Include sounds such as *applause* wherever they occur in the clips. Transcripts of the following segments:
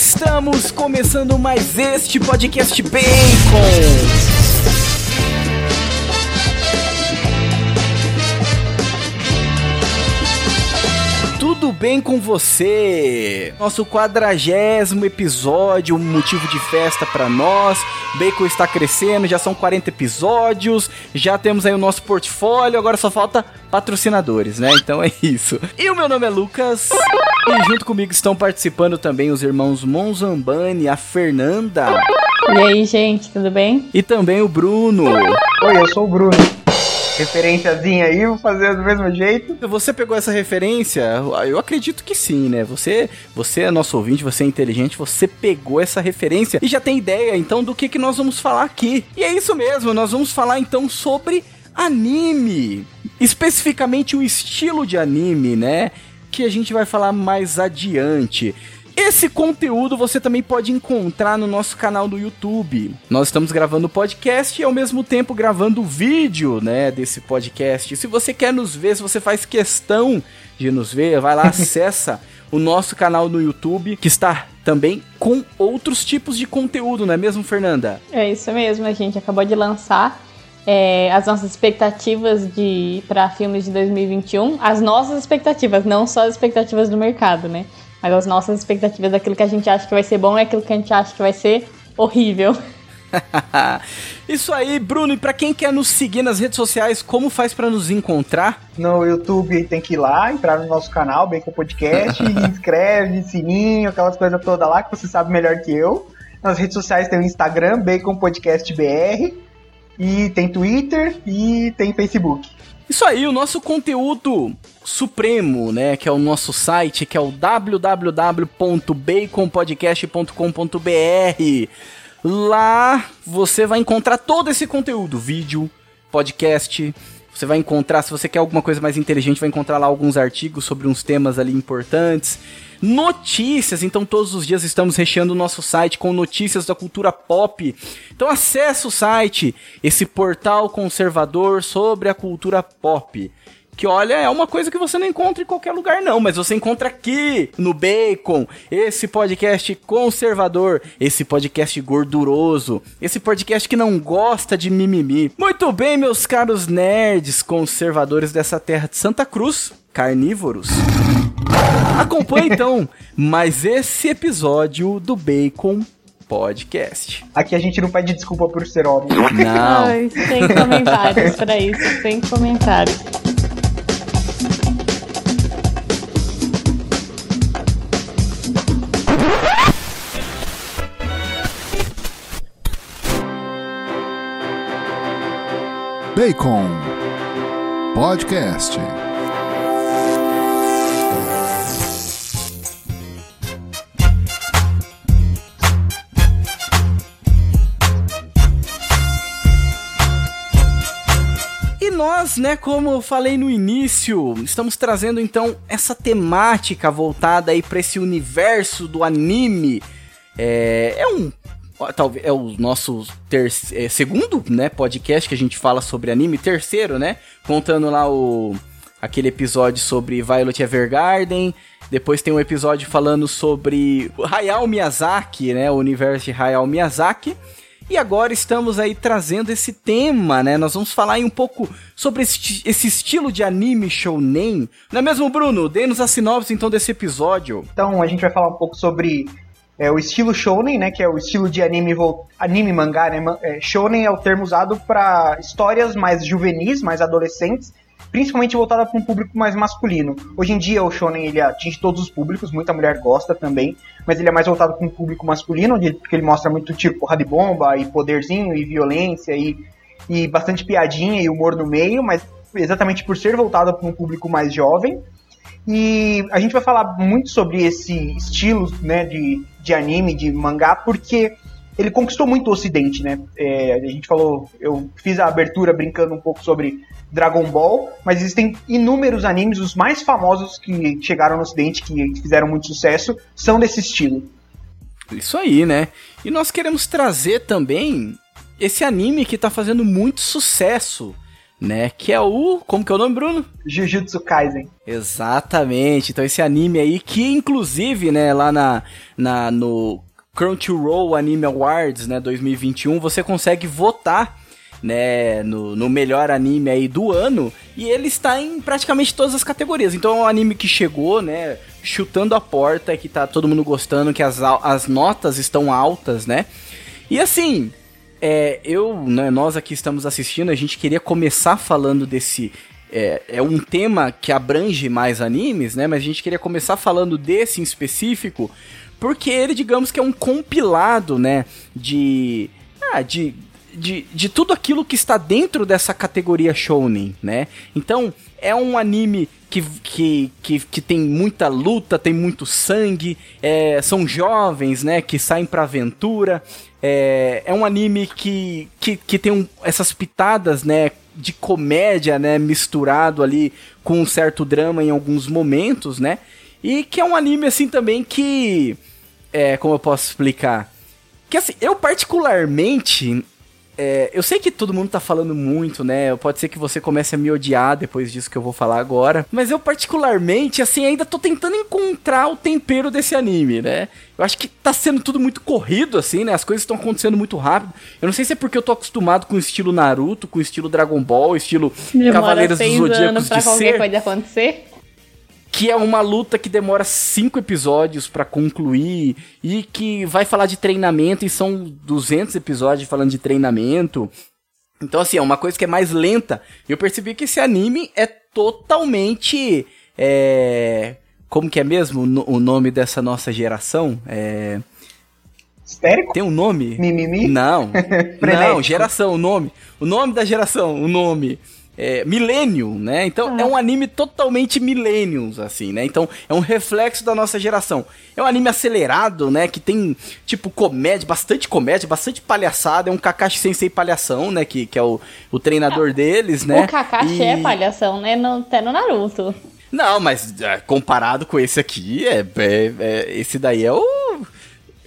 Estamos começando mais este podcast Bacon. Bem com você? Nosso quadragésimo episódio, um motivo de festa para nós. Bacon está crescendo, já são 40 episódios, já temos aí o nosso portfólio, agora só falta patrocinadores, né? Então é isso. E o meu nome é Lucas, e junto comigo estão participando também os irmãos Monzambani, a Fernanda. E aí, gente, tudo bem? E também o Bruno. Oi, eu sou o Bruno referenciazinha aí, vou fazer do mesmo jeito. Você pegou essa referência? Eu acredito que sim, né? Você, você é nosso ouvinte, você é inteligente, você pegou essa referência e já tem ideia então do que, que nós vamos falar aqui. E é isso mesmo, nós vamos falar então sobre anime. Especificamente o estilo de anime, né? Que a gente vai falar mais adiante. Esse conteúdo você também pode encontrar no nosso canal do YouTube. Nós estamos gravando o podcast e ao mesmo tempo gravando o vídeo, né, desse podcast. Se você quer nos ver, se você faz questão de nos ver, vai lá, *laughs* acessa o nosso canal no YouTube, que está também com outros tipos de conteúdo, não é mesmo, Fernanda? É isso mesmo, a gente acabou de lançar é, as nossas expectativas de para filmes de 2021, as nossas expectativas, não só as expectativas do mercado, né? Mas as nossas expectativas daquilo que a gente acha que vai ser bom é aquilo que a gente acha que vai ser horrível. *laughs* Isso aí, Bruno. E para quem quer nos seguir nas redes sociais, como faz para nos encontrar? No YouTube tem que ir lá, entrar no nosso canal, Bacon Podcast, *laughs* inscreve, sininho, aquelas coisas todas lá que você sabe melhor que eu. Nas redes sociais tem o Instagram, Bacon Podcast BR, e tem Twitter e tem Facebook. Isso aí, o nosso conteúdo supremo, né, que é o nosso site, que é o www.baconpodcast.com.br. Lá você vai encontrar todo esse conteúdo, vídeo, podcast, você vai encontrar, se você quer alguma coisa mais inteligente, vai encontrar lá alguns artigos sobre uns temas ali importantes. Notícias, então todos os dias estamos recheando o nosso site com notícias da cultura pop. Então acesse o site, esse portal conservador sobre a cultura pop que olha, é uma coisa que você não encontra em qualquer lugar não, mas você encontra aqui no Bacon, esse podcast conservador, esse podcast gorduroso, esse podcast que não gosta de mimimi. Muito bem, meus caros nerds conservadores dessa terra de Santa Cruz, carnívoros. Acompanhe *laughs* então mais esse episódio do Bacon Podcast. Aqui a gente não pede desculpa por ser homem. *laughs* Não. Ai, sem comentários para isso, sem comentários. Bacon Podcast. E nós, né, como eu falei no início, estamos trazendo então essa temática voltada aí para esse universo do anime. É, é um talvez é o nosso é, segundo, né, podcast que a gente fala sobre anime, terceiro, né? Contando lá o aquele episódio sobre Violet Evergarden, depois tem um episódio falando sobre Hayao Miyazaki, né, o universo de Hayao Miyazaki. E agora estamos aí trazendo esse tema, né? Nós vamos falar aí um pouco sobre esse, esse estilo de anime shounen. Não é mesmo, Bruno? Dê-nos a sinopse então desse episódio. Então, a gente vai falar um pouco sobre é, o estilo shonen, né, que é o estilo de anime, anime mangá, né, é, shonen é o termo usado para histórias mais juvenis, mais adolescentes, principalmente voltada para um público mais masculino. Hoje em dia o shonen ele atinge todos os públicos, muita mulher gosta também, mas ele é mais voltado para um público masculino, porque ele mostra muito tiro, porrada de bomba, e poderzinho, e violência, e, e bastante piadinha e humor no meio, mas exatamente por ser voltado para um público mais jovem. E a gente vai falar muito sobre esse estilo né, de, de anime, de mangá, porque ele conquistou muito o Ocidente, né? É, a gente falou, eu fiz a abertura brincando um pouco sobre Dragon Ball, mas existem inúmeros animes, os mais famosos que chegaram no Ocidente, que fizeram muito sucesso, são desse estilo. Isso aí, né? E nós queremos trazer também esse anime que tá fazendo muito sucesso né? Que é o. Como que é o nome, Bruno? Jujutsu Kaisen. Exatamente. Então esse anime aí, que inclusive, né, lá na, na no Crunchyroll Anime Awards, né, 2021, você consegue votar né, no, no melhor anime aí do ano, e ele está em praticamente todas as categorias. Então é um anime que chegou, né, chutando a porta, que tá todo mundo gostando, que as, as notas estão altas, né? E assim, é, eu, né, nós aqui estamos assistindo, a gente queria começar falando desse. É, é um tema que abrange mais animes, né? Mas a gente queria começar falando desse em específico, porque ele, digamos que é um compilado, né? De. Ah, de, de, de tudo aquilo que está dentro dessa categoria shounen, né? Então, é um anime que, que, que, que tem muita luta, tem muito sangue, é, são jovens, né, que saem pra aventura, é, é um anime que, que, que tem um, essas pitadas, né, de comédia, né, misturado ali com um certo drama em alguns momentos, né, e que é um anime, assim, também que, é, como eu posso explicar, que assim, eu particularmente é, eu sei que todo mundo tá falando muito, né? Pode ser que você comece a me odiar depois disso que eu vou falar agora. Mas eu, particularmente, assim, ainda tô tentando encontrar o tempero desse anime, né? Eu acho que tá sendo tudo muito corrido, assim, né? As coisas estão acontecendo muito rápido. Eu não sei se é porque eu tô acostumado com o estilo Naruto, com o estilo Dragon Ball, estilo Demora Cavaleiros dos seis Zodíacos anos pra de qualquer ser coisa acontecer. Que é uma luta que demora cinco episódios pra concluir e que vai falar de treinamento e são 200 episódios falando de treinamento. Então, assim, é uma coisa que é mais lenta. Eu percebi que esse anime é totalmente. É... Como que é mesmo o no- o nome dessa nossa geração? É... Histérico? Tem um nome? Mimimi? Não. *laughs* não, geração, o nome. O nome da geração, o nome. É, Millennium, né? Então é um anime totalmente Millenniums, assim, né? Então é um reflexo da nossa geração. É um anime acelerado, né? Que tem, tipo, comédia, bastante comédia, bastante palhaçada. É um Kakashi Sensei palhação, né? Que, que é o, o treinador deles, né? O Kakashi E- é palhação, né? No, até no Naruto. Não, mas é, comparado com esse aqui, é, é- é- esse daí é o.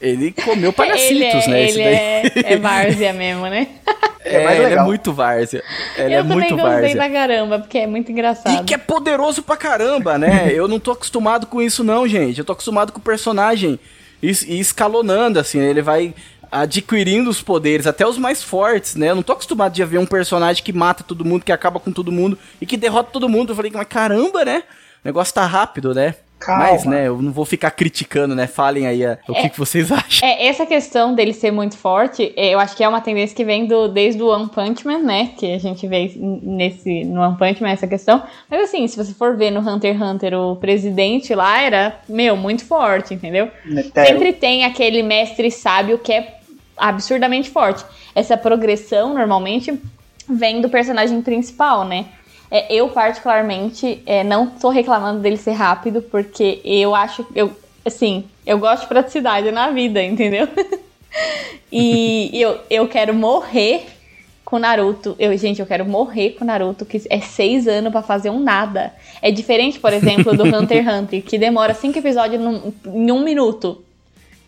Ele comeu palhacitos, ele é, né? Ele daí. é, é várzea mesmo, né? *laughs* É mais ele é muito várzea. Ele eu é também muito gostei várzea. pra caramba, porque é muito engraçado. E que é poderoso pra caramba, né? *laughs* Eu não tô acostumado com isso, não, gente. Eu tô acostumado com o personagem e escalonando, assim. Ele vai adquirindo os poderes, até os mais fortes, né? Eu não tô acostumado de ver um personagem que mata todo mundo, que acaba com todo mundo e que derrota todo mundo. Eu falei, mas caramba, né? O negócio tá rápido, né? Calma. Mas, né, eu não vou ficar criticando, né? Falem aí ah, o que, que vocês *laughs* acham. É, essa questão dele ser muito forte, é, eu acho que é uma tendência que vem do, desde o One Punch Man, né? Que a gente vê nesse, no One Punch Man essa questão. Mas assim, se você for ver no Hunter x Hunter, o presidente lá era, meu, muito forte, entendeu? Netero. Sempre tem aquele mestre sábio que é absurdamente forte. Essa progressão, normalmente, vem do personagem principal, né? É, eu, particularmente, é, não tô reclamando dele ser rápido, porque eu acho. Eu, assim, eu gosto de praticidade na vida, entendeu? *laughs* e eu, eu quero morrer com Naruto. Eu, gente, eu quero morrer com Naruto, que é seis anos pra fazer um nada. É diferente, por exemplo, do *laughs* Hunter x Hunter, que demora cinco episódios num- em um minuto.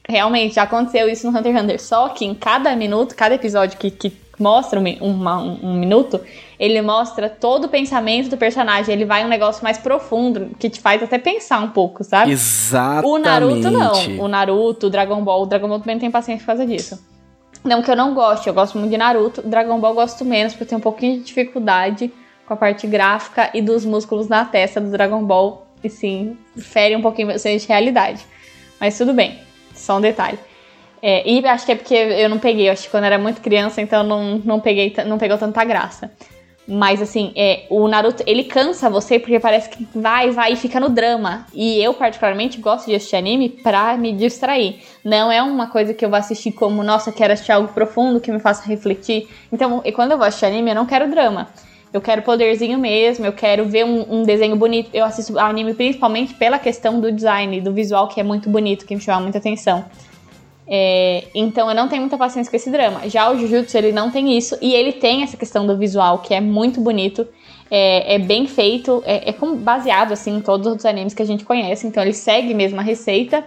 Realmente, já aconteceu isso no Hunter x Hunter. Só que em cada minuto, cada episódio que, que mostra um, uma- um- um minuto, ele mostra todo o pensamento do personagem. Ele vai um negócio mais profundo, que te faz até pensar um pouco, sabe? Exatamente. O Naruto não. O Naruto, o Dragon Ball. O Dragon Ball também não tem paciência por causa disso. Não que eu não goste, eu gosto muito de Naruto. Dragon Ball eu gosto menos, porque eu tenho um pouquinho de dificuldade com a parte gráfica e dos músculos na testa do Dragon Ball. E sim, fere um pouquinho senso de realidade. Mas tudo bem, só um detalhe. É, e acho que é porque eu não peguei, acho que quando era muito criança, então não, não peguei, não pegou tanta graça. Mas assim, é, o Naruto, ele cansa você porque parece que vai, vai e fica no drama. E eu, particularmente, gosto de assistir anime pra me distrair. Não é uma coisa que eu vou assistir como, nossa, quero assistir algo profundo que me faça refletir. Então, e quando eu vou assistir anime, eu não quero drama. Eu quero poderzinho mesmo, eu quero ver um, um desenho bonito. Eu assisto anime principalmente pela questão do design, do visual, que é muito bonito, que me chama muita atenção. É, então eu não tenho muita paciência com esse drama. Já o Jujutsu, ele não tem isso. E ele tem essa questão do visual, que é muito bonito. É, é bem feito, é, é baseado assim em todos os animes que a gente conhece. Então ele segue mesmo a receita.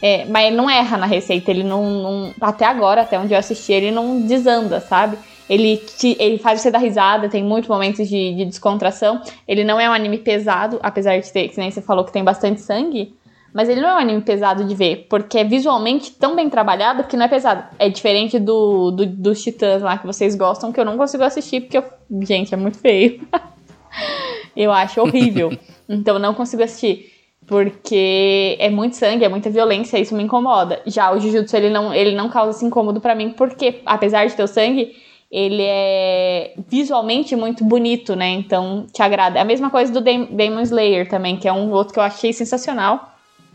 É, mas ele não erra na receita, ele não, não- Até agora, até onde eu assisti, ele não desanda, sabe? Ele, te, ele faz você dar risada, tem muitos momentos de, de descontração. Ele não é um anime pesado, apesar de ter, que nem você falou que tem bastante sangue. Mas ele não é um anime pesado de ver, porque é visualmente tão bem trabalhado que não é pesado. É diferente do, do dos Titãs lá que vocês gostam, que eu não consigo assistir, porque, eu, gente, é muito feio. *laughs* eu acho horrível. *laughs* então eu não consigo assistir. Porque é muito sangue, é muita violência, isso me incomoda. Já o Jujutsu, ele não, ele não causa esse incômodo para mim, porque apesar de ter o sangue, ele é visualmente muito bonito, né? Então te agrada. É a mesma coisa do Demon Slayer também, que é um outro que eu achei sensacional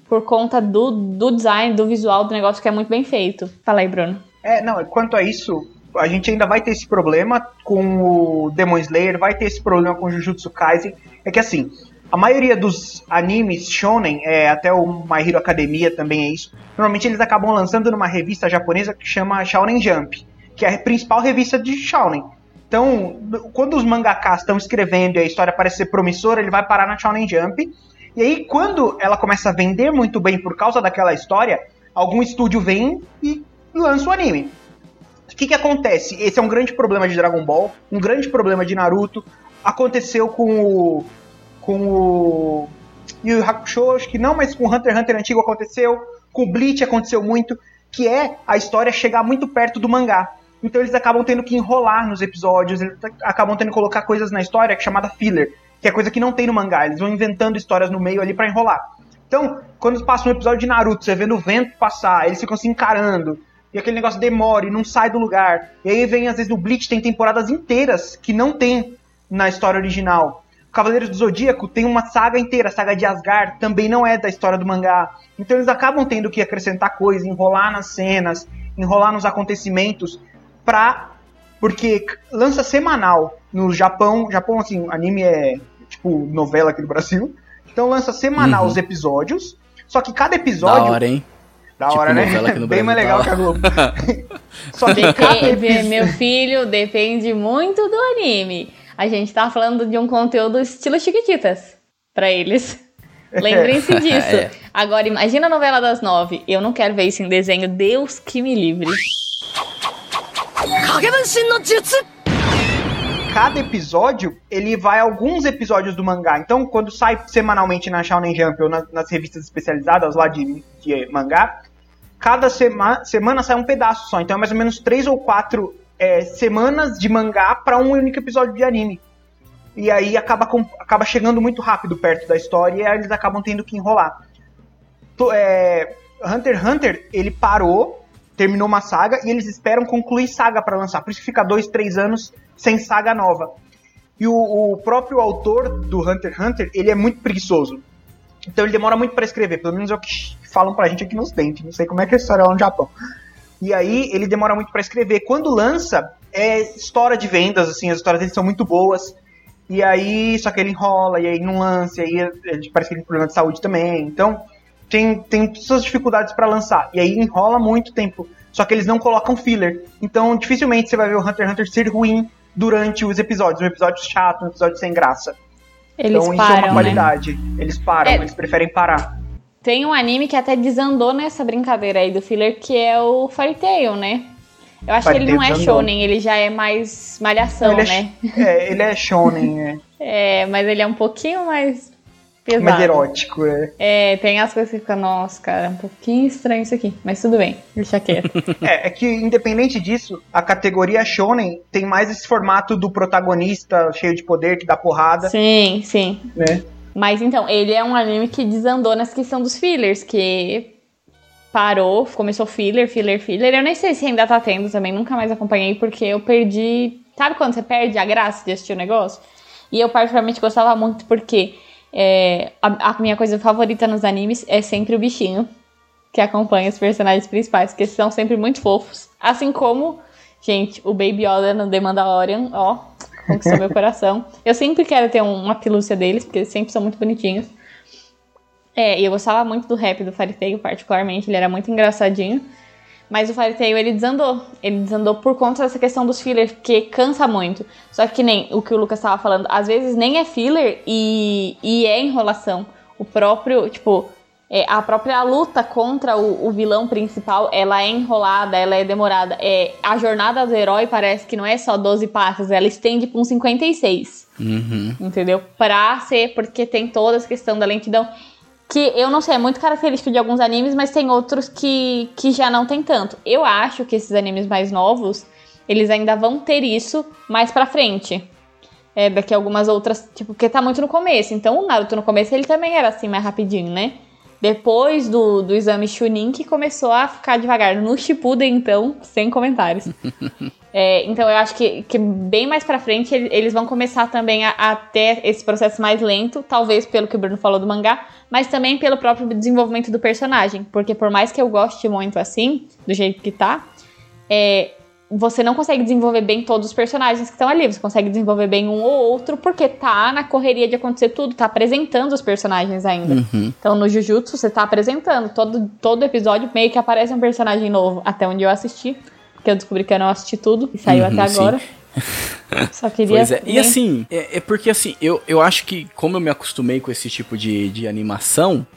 por conta do, do design, do visual do negócio que é muito bem feito. Fala aí, Bruno. É, não, quanto a isso, a gente ainda vai ter esse problema com o Demon Slayer, vai ter esse problema com o Jujutsu Kaisen. É que assim, a maioria dos animes shonen, é, até o My Hero Academia também é isso, normalmente eles acabam lançando numa revista japonesa que chama Shonen Jump, que é a principal revista de shonen. Então, quando os mangakas estão escrevendo e a história parece ser promissora, ele vai parar na Shonen Jump. E aí, quando ela começa a vender muito bem por causa daquela história, algum estúdio vem e lança o anime. O que, que acontece? Esse é um grande problema de Dragon Ball, um grande problema de Naruto. Aconteceu com o com o Yu Hakusho, acho que não, mas com Hunter x Hunter antigo aconteceu, com o Bleach aconteceu muito, que é a história chegar muito perto do mangá. Então eles acabam tendo que enrolar nos episódios, eles acabam tendo que colocar coisas na história chamada filler, que é coisa que não tem no mangá, eles vão inventando histórias no meio ali para enrolar. Então, quando passa um episódio de Naruto, você vendo o vento passar, eles ficam se encarando, e aquele negócio demora e não sai do lugar. E aí vem, às vezes, o Bleach tem temporadas inteiras que não tem na história original. Cavaleiros do Zodíaco tem uma saga inteira, a saga de Asgard, também não é da história do mangá. Então eles acabam tendo que acrescentar coisas, enrolar nas cenas, enrolar nos acontecimentos, pra. Porque lança semanal no Japão. Japão, assim, anime é tipo novela aqui do Brasil. Então lança semanal uhum. os episódios. Só que cada episódio. Da hora, hein? Da tipo hora, né? *laughs* Bem mais legal que a Globo. *laughs* Só que cada episódio... Meu filho depende muito do anime a gente tá falando de um conteúdo estilo Chiquititas para eles. *laughs* Lembrem-se disso. é. Agora, imagina a novela das nove. Eu não quero ver isso em desenho. Deus que me livre. Cada episódio, ele vai a alguns episódios do mangá. Então, quando sai semanalmente na Shonen Jump ou nas, nas revistas especializadas lá de, de mangá, cada sema, semana sai um pedaço só. Então, é mais ou menos três ou quatro é, semanas de mangá para um único episódio de anime. E aí acaba, com, acaba chegando muito rápido perto da história e eles acabam tendo que enrolar. É, Hunter x Hunter, ele parou, terminou uma saga e eles esperam concluir saga para lançar. Por isso que fica dois, três anos sem saga nova. E o, o próprio autor do Hunter x Hunter, ele é muito preguiçoso. Então ele demora muito para escrever, pelo menos é o que falam pra gente aqui nos dentes. Não sei como é que é a história lá no Japão. E aí ele demora muito para escrever. Quando lança, é história de vendas, assim, as histórias dele são muito boas. E aí, só que ele enrola, e aí não lança, e aí parece que ele tem problema de saúde também. Então, tem, tem suas dificuldades para lançar. E aí enrola muito tempo. Só que eles não colocam filler. Então, dificilmente você vai ver o Hunter x Hunter ser ruim durante os episódios. Um episódio chato, um episódio sem graça. Eles então, param, isso é uma né? qualidade. Né? Eles param, é. eles preferem parar. Tem um anime que até desandou nessa brincadeira aí do filler, que é o Fairy Tail, né? Eu acho Fairy que ele não é desandou. shonen, ele já é mais malhação, ele né? É, é, ele é shonen, *laughs* é. é, mas ele é um pouquinho mais pesado. Mais erótico, é. É, tem as coisas que ficam, nossa, cara, é um pouquinho estranho isso aqui. Mas tudo bem, deixa quieto. *laughs* é, é que independente disso, a categoria shonen tem mais esse formato do protagonista cheio de poder, que dá porrada. Sim, sim. Né? Mas então, ele é um anime que desandou nessa questão dos fillers, que parou, começou filler, filler, filler. Eu nem sei se ainda tá tendo também, nunca mais acompanhei, porque eu perdi. Sabe quando você perde a graça de assistir o negócio? E eu, particularmente, gostava muito porque é, a, a minha coisa favorita nos animes é sempre o bichinho que acompanha os personagens principais, que são sempre muito fofos. Assim como, gente, o Baby Yoda no The Mandalorian, ó, conquistou meu *laughs* coração. Eu sempre quero ter uma pelúcia deles, porque eles sempre são muito bonitinhos. É, e eu gostava muito do rap do Fairy Tail, particularmente, ele era muito engraçadinho. Mas o Fairy Tail, ele desandou. Ele desandou por conta dessa questão dos fillers, porque cansa muito. Só que nem o que o Lucas estava falando, às vezes nem é filler e, e é enrolação. O próprio, tipo, é, a própria luta contra o, o, vilão principal, ela é enrolada, ela é demorada. É, a jornada do herói parece que não é só 12 passos, ela estende para uns 56. Uhum. Entendeu? Pra ser, porque tem toda essa questão da lentidão. Que eu não sei, é muito característico de alguns animes, mas tem outros que, que já não tem tanto. Eu acho que esses animes mais novos, eles ainda vão ter isso mais pra frente. É, daqui a algumas outras, tipo, porque tá muito no começo. Então o Naruto no começo ele também era assim, mais rapidinho, né? Depois do, do exame Chunin que começou a ficar devagar. No Shippuden, então, sem comentários. *laughs* é, então eu acho que, que bem mais pra frente eles vão começar também a, a, ter esse processo mais lento, talvez pelo que o Bruno falou do mangá, mas também pelo próprio desenvolvimento do personagem. Porque por mais que eu goste muito assim, do jeito que tá, é, você não consegue desenvolver bem todos os personagens que estão ali. Você consegue desenvolver bem um ou outro, porque tá na correria de acontecer tudo, tá apresentando os personagens ainda. Uhum. Então no Jujutsu você tá apresentando. Todo, todo episódio meio que aparece um personagem novo, até onde eu assisti. Porque eu descobri que eu não assisti tudo e saiu uhum, até agora. *laughs* Só queria. Pois é. E assim, é, é, porque assim, eu, eu acho que, como eu me acostumei com esse tipo de, de animação,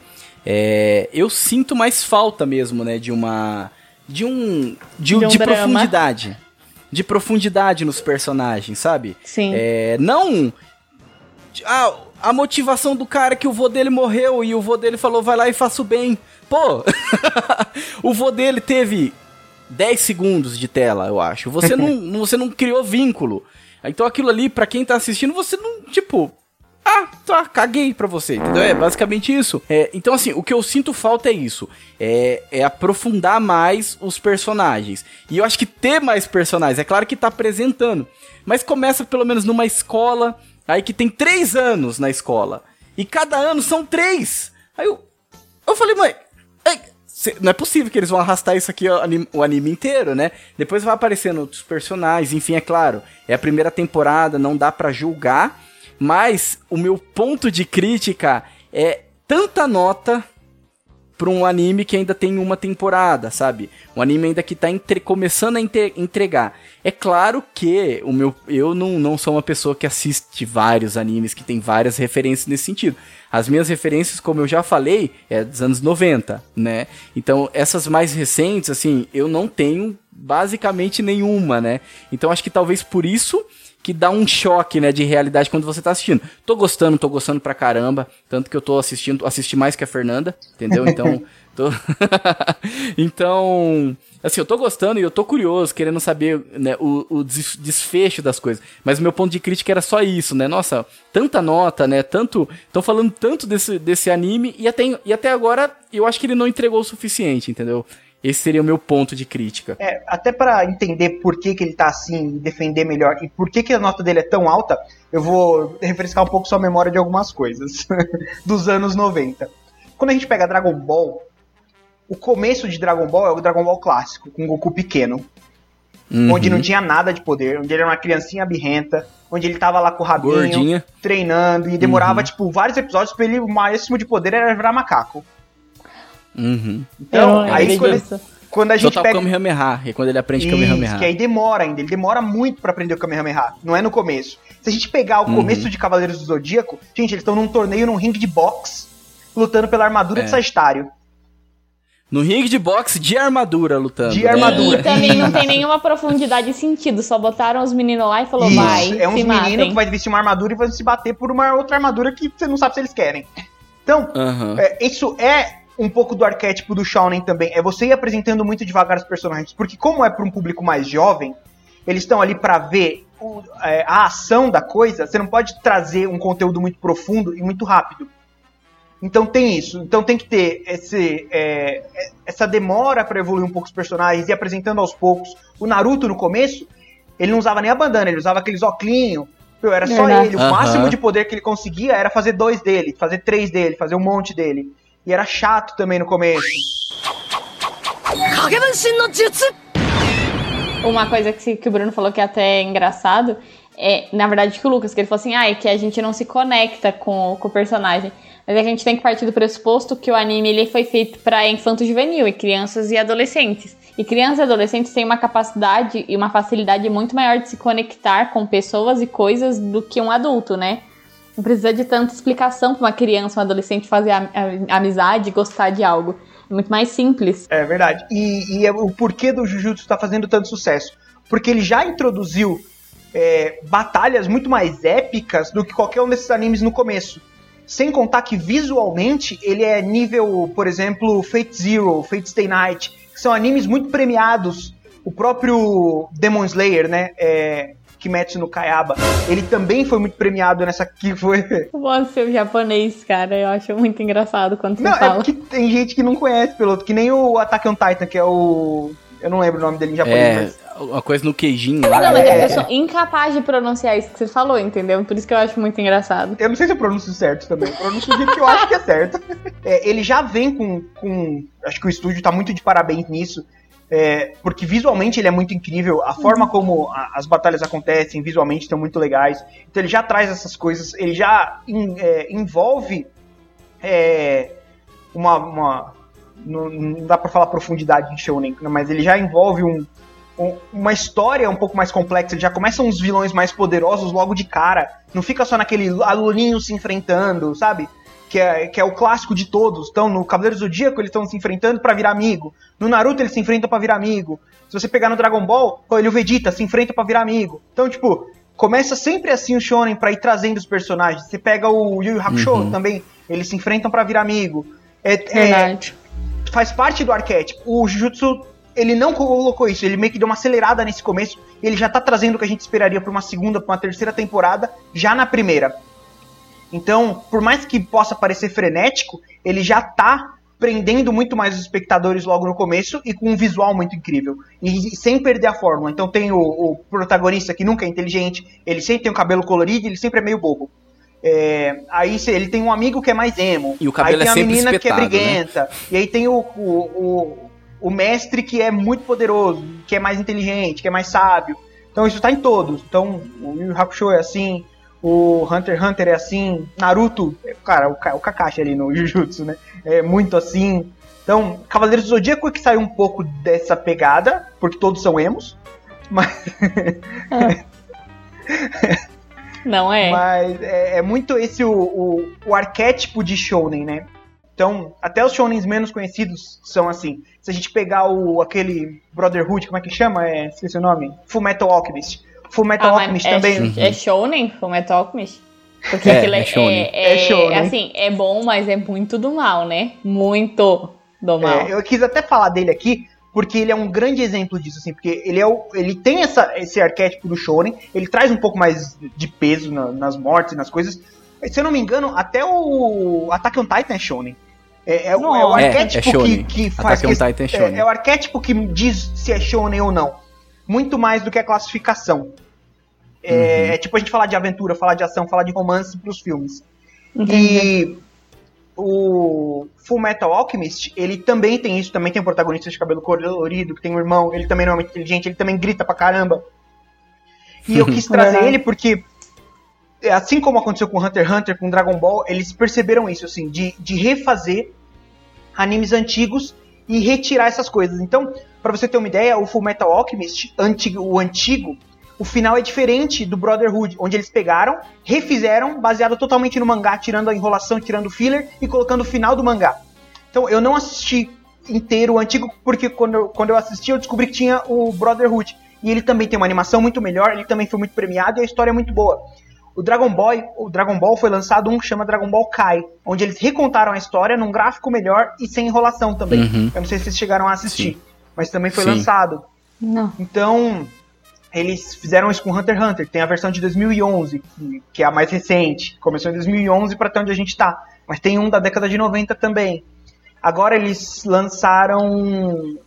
é, eu sinto mais falta mesmo, né, de uma de um de, de, um de profundidade. De profundidade nos personagens, sabe? Sim. É, não ah, a motivação do cara que o vô dele morreu e o vô dele falou vai lá e faça o bem. Pô, *laughs* o vô dele teve 10 segundos de tela, eu acho. Você não, *laughs* você não criou vínculo. Então aquilo ali, para quem tá assistindo, você não, tipo, ah, tá, caguei pra você, entendeu? É basicamente isso. É, então, assim, o que eu sinto falta é isso. É, é, aprofundar mais os personagens. E eu acho que ter mais personagens, é claro que tá apresentando. Mas começa pelo menos numa escola, aí que tem três anos na escola. E cada ano são três. Aí eu, eu falei, mãe, não é possível que eles vão arrastar isso aqui o anime, inteiro, né? Depois vai aparecendo outros personagens, enfim, é claro. É a primeira temporada, não dá para julgar mas o meu ponto de crítica é tanta nota para um anime que ainda tem uma temporada, sabe? Um anime ainda que tá entre, começando a entre, entregar. É claro que o meu, eu não, não sou uma pessoa que assiste vários animes, que tem várias referências nesse sentido. As minhas referências, como eu já falei, é dos anos 90, né? Então, essas mais recentes, assim, eu não tenho basicamente nenhuma, né? Então, acho que talvez por isso que dá um choque, né, de realidade quando você tá assistindo. Tô gostando, tô gostando pra caramba, tanto que eu tô assistindo, assisti mais que a Fernanda, entendeu? Então, *laughs* tô *laughs* Então, assim, eu tô gostando e eu tô curioso, querendo saber, né, o, o desfecho das coisas. Mas o meu ponto de crítica era só isso, né? Nossa, tanta nota, né? Tanto, estão falando tanto desse, desse anime e até, e até agora eu acho que ele não entregou o suficiente, entendeu? Esse seria o meu ponto de crítica. É, até para entender por que, que ele tá assim, defender melhor e por que, que a nota dele é tão alta, eu vou refrescar um pouco sua memória de algumas coisas *laughs* dos anos 90. Quando a gente pega Dragon Ball, o começo de Dragon Ball é o Dragon Ball clássico, com Goku pequeno. Uhum. Onde não tinha nada de poder, onde ele era uma criancinha birrenta, onde ele tava lá com o rabinho, Gordinha. treinando, e demorava, uhum. tipo, vários episódios pra ele, o máximo de poder era virar macaco. Uhum. Então, é, aí quando, quando, a gente Total pega... Kamehameha, e quando ele aprende Isso, Kamehameha. que aí demora ainda, ele demora muito para aprender o Kamehameha, não é no começo. Se a gente pegar o uhum. começo de Cavaleiros do Zodíaco, gente, eles estão num torneio, num ringue de boxe, lutando pela armadura é. de Sagitário. No ringue de boxe de armadura lutando. De armadura. E também não tem nenhuma profundidade e sentido. Só botaram os meninos lá e falou, Isso, vai. É uns meninos que vai vestir uma armadura e vão se bater por uma outra armadura que você não sabe se eles querem. Então, uhum. é, isso é um pouco do arquétipo do Shounen também. É você ir apresentando muito devagar os personagens. Porque como é para um público mais jovem, eles estão ali para ver o, é, a ação da coisa, você não pode trazer um conteúdo muito profundo e muito rápido. Então tem isso. Então tem que ter esse, é, essa demora para evoluir um pouco os personagens e apresentando aos poucos. O Naruto no começo, ele não usava nem a bandana, ele usava aqueles óculos. Era só ele. O uhum. máximo de poder que ele conseguia era fazer dois dele, fazer três dele, fazer um monte dele. E era chato também no começo. Uma coisa que, que o Bruno falou que é até engraçado é, na verdade, que o Lucas, que ele falou assim, ah, é que a gente não se conecta com, com o personagem. Mas a gente tem que partir do pressuposto que o anime ele foi feito para infanto juvenil e crianças e adolescentes. E crianças e adolescentes têm uma capacidade e uma facilidade muito maior de se conectar com pessoas e coisas do que um adulto, né? Não precisa de tanta explicação pra uma criança, um adolescente fazer a, a, amizade, gostar de algo. É muito mais simples. É verdade. E, e é o porquê do Jujutsu tá fazendo tanto sucesso? Porque ele já introduziu é, batalhas muito mais épicas do que qualquer um desses animes no começo. Sem contar que visualmente ele é nível, por exemplo, Fate Zero, Fate Stay Night, que são animes muito premiados. O próprio Demon Slayer, né? É, Kimetsu no Kayaba, ele também foi muito premiado nessa que foi. Bom ser japonês, cara, eu acho muito engraçado quando você não, é fala. é porque tem gente que não conhece piloto, que nem o Attack on Titan, que é o eu não lembro o nome dele em japonês. É, mas... uma coisa no queijinho lá. Não, mas é, eu sou incapaz de pronunciar isso que você falou, entendeu? Por isso que eu acho muito engraçado. Eu não sei se eu pronuncio certo também. Eu pronuncio do jeito que eu acho que é certo. *laughs* É, ele já vem com, com. Acho que o estúdio tá muito de parabéns nisso. É, porque visualmente ele é muito incrível, a forma como a, as batalhas acontecem visualmente estão muito legais. Então ele já traz essas coisas, ele já in, é, envolve é, uma, uma não, não, dá para falar profundidade de Shonen, mas ele já envolve um, um, uma história um pouco mais complexa. Ele já começa uns vilões mais poderosos logo de cara. Não fica só naquele aluninho se enfrentando, sabe? Que é, que é o clássico de todos. Então, no Cavaleiro Zodíaco, eles estão se enfrentando para virar amigo. No Naruto, eles se enfrentam para virar amigo. Se você pegar no Dragon Ball, ele o Vegeta se enfrentam para virar amigo. Então, tipo, começa sempre assim o Shonen pra ir trazendo os personagens. Você pega o Yu Yu Hakusho uhum. também, eles se enfrentam para virar amigo. É, Verdade. É, faz parte do arquétipo. O Jujutsu, ele não colocou isso, ele meio que deu uma acelerada nesse começo. Ele já tá trazendo o que a gente esperaria pra uma segunda, pra uma terceira temporada, já na primeira. Então, por mais que possa parecer frenético, ele já tá prendendo muito mais os espectadores logo no começo e com um visual muito incrível. E sem perder a fórmula. Então tem o, o protagonista que nunca é inteligente, ele sempre tem o cabelo colorido ele sempre é meio bobo. É, aí ele tem um amigo que é mais emo. E o cabelo aí tem é a menina que é né? briguenta. Né? E aí tem o, o, o, o, mestre que é muito poderoso, que é mais inteligente, que é mais sábio. Então isso tá em todos. Então o Yu Hakusho é assim, o Hunter x Hunter é assim, Naruto, cara, o, o Kakashi ali no *laughs* Jujutsu, né? É muito assim. Então, Cavaleiros do Zodíaco é que saiu um pouco dessa pegada, porque todos são emos, *laughs* mas. É. Não é. Mas é, é muito esse o, o, o, arquétipo de shounen, né? Então, até os shounens menos conhecidos são assim. Se a gente pegar o aquele Brotherhood, como é que chama? É, esqueci o nome. Full Metal Alchemist. Full Metal ah, Alchemist é, também. É Shonen, Full Metal Alchemist? Porque é, aquilo é, é, shonen. é, é, shonen. assim, é bom, mas é muito do mal, né? Muito do mal. É, eu quis até falar dele aqui, porque ele é um grande exemplo disso, assim, porque ele, é o, ele tem essa, esse arquétipo do shonen, ele traz um pouco mais de peso na, nas mortes, nas coisas. Se eu não me engano, até o Attack on Titan é shonen. É, é, não, é o arquétipo que, que faz que, Titan é, é, o arquétipo que diz se é shonen ou não. Muito mais do que a classificação. É, uhum. é, tipo a gente falar de aventura, falar de ação, falar de romance pros filmes. Entendi. E o Full Metal Alchemist, ele também tem isso, também tem um protagonista de cabelo colorido, que tem um irmão, ele também não é muito inteligente, ele também grita pra caramba. E eu *laughs* quis trazer ele porque, assim como aconteceu com Hunter x Hunter, com Dragon Ball, eles perceberam isso, assim, de, de refazer animes antigos e retirar essas coisas. Então, para você ter uma ideia, o Full Metal Alchemist, antigo, o antigo, o final é diferente do Brotherhood, onde eles pegaram, refizeram, baseado totalmente no mangá, tirando a enrolação, tirando o filler e colocando o final do mangá. Então eu não assisti inteiro o antigo, porque quando eu, quando eu assisti eu descobri que tinha o Brotherhood. E ele também tem uma animação muito melhor, ele também foi muito premiado e a história é muito boa. O Dragon Ball, o Dragon Ball foi lançado um que chama Dragon Ball Kai, onde eles recontaram a história num gráfico melhor e sem enrolação também. Uhum. Eu não sei se vocês chegaram a assistir, Sim. mas também foi Sim. lançado. Não. Então, eles fizeram isso com Hunter x Hunter, tem a versão de 2011, que é a mais recente, começou em 2011 para até onde a gente tá, mas tem um da década de 90 também. Agora eles lançaram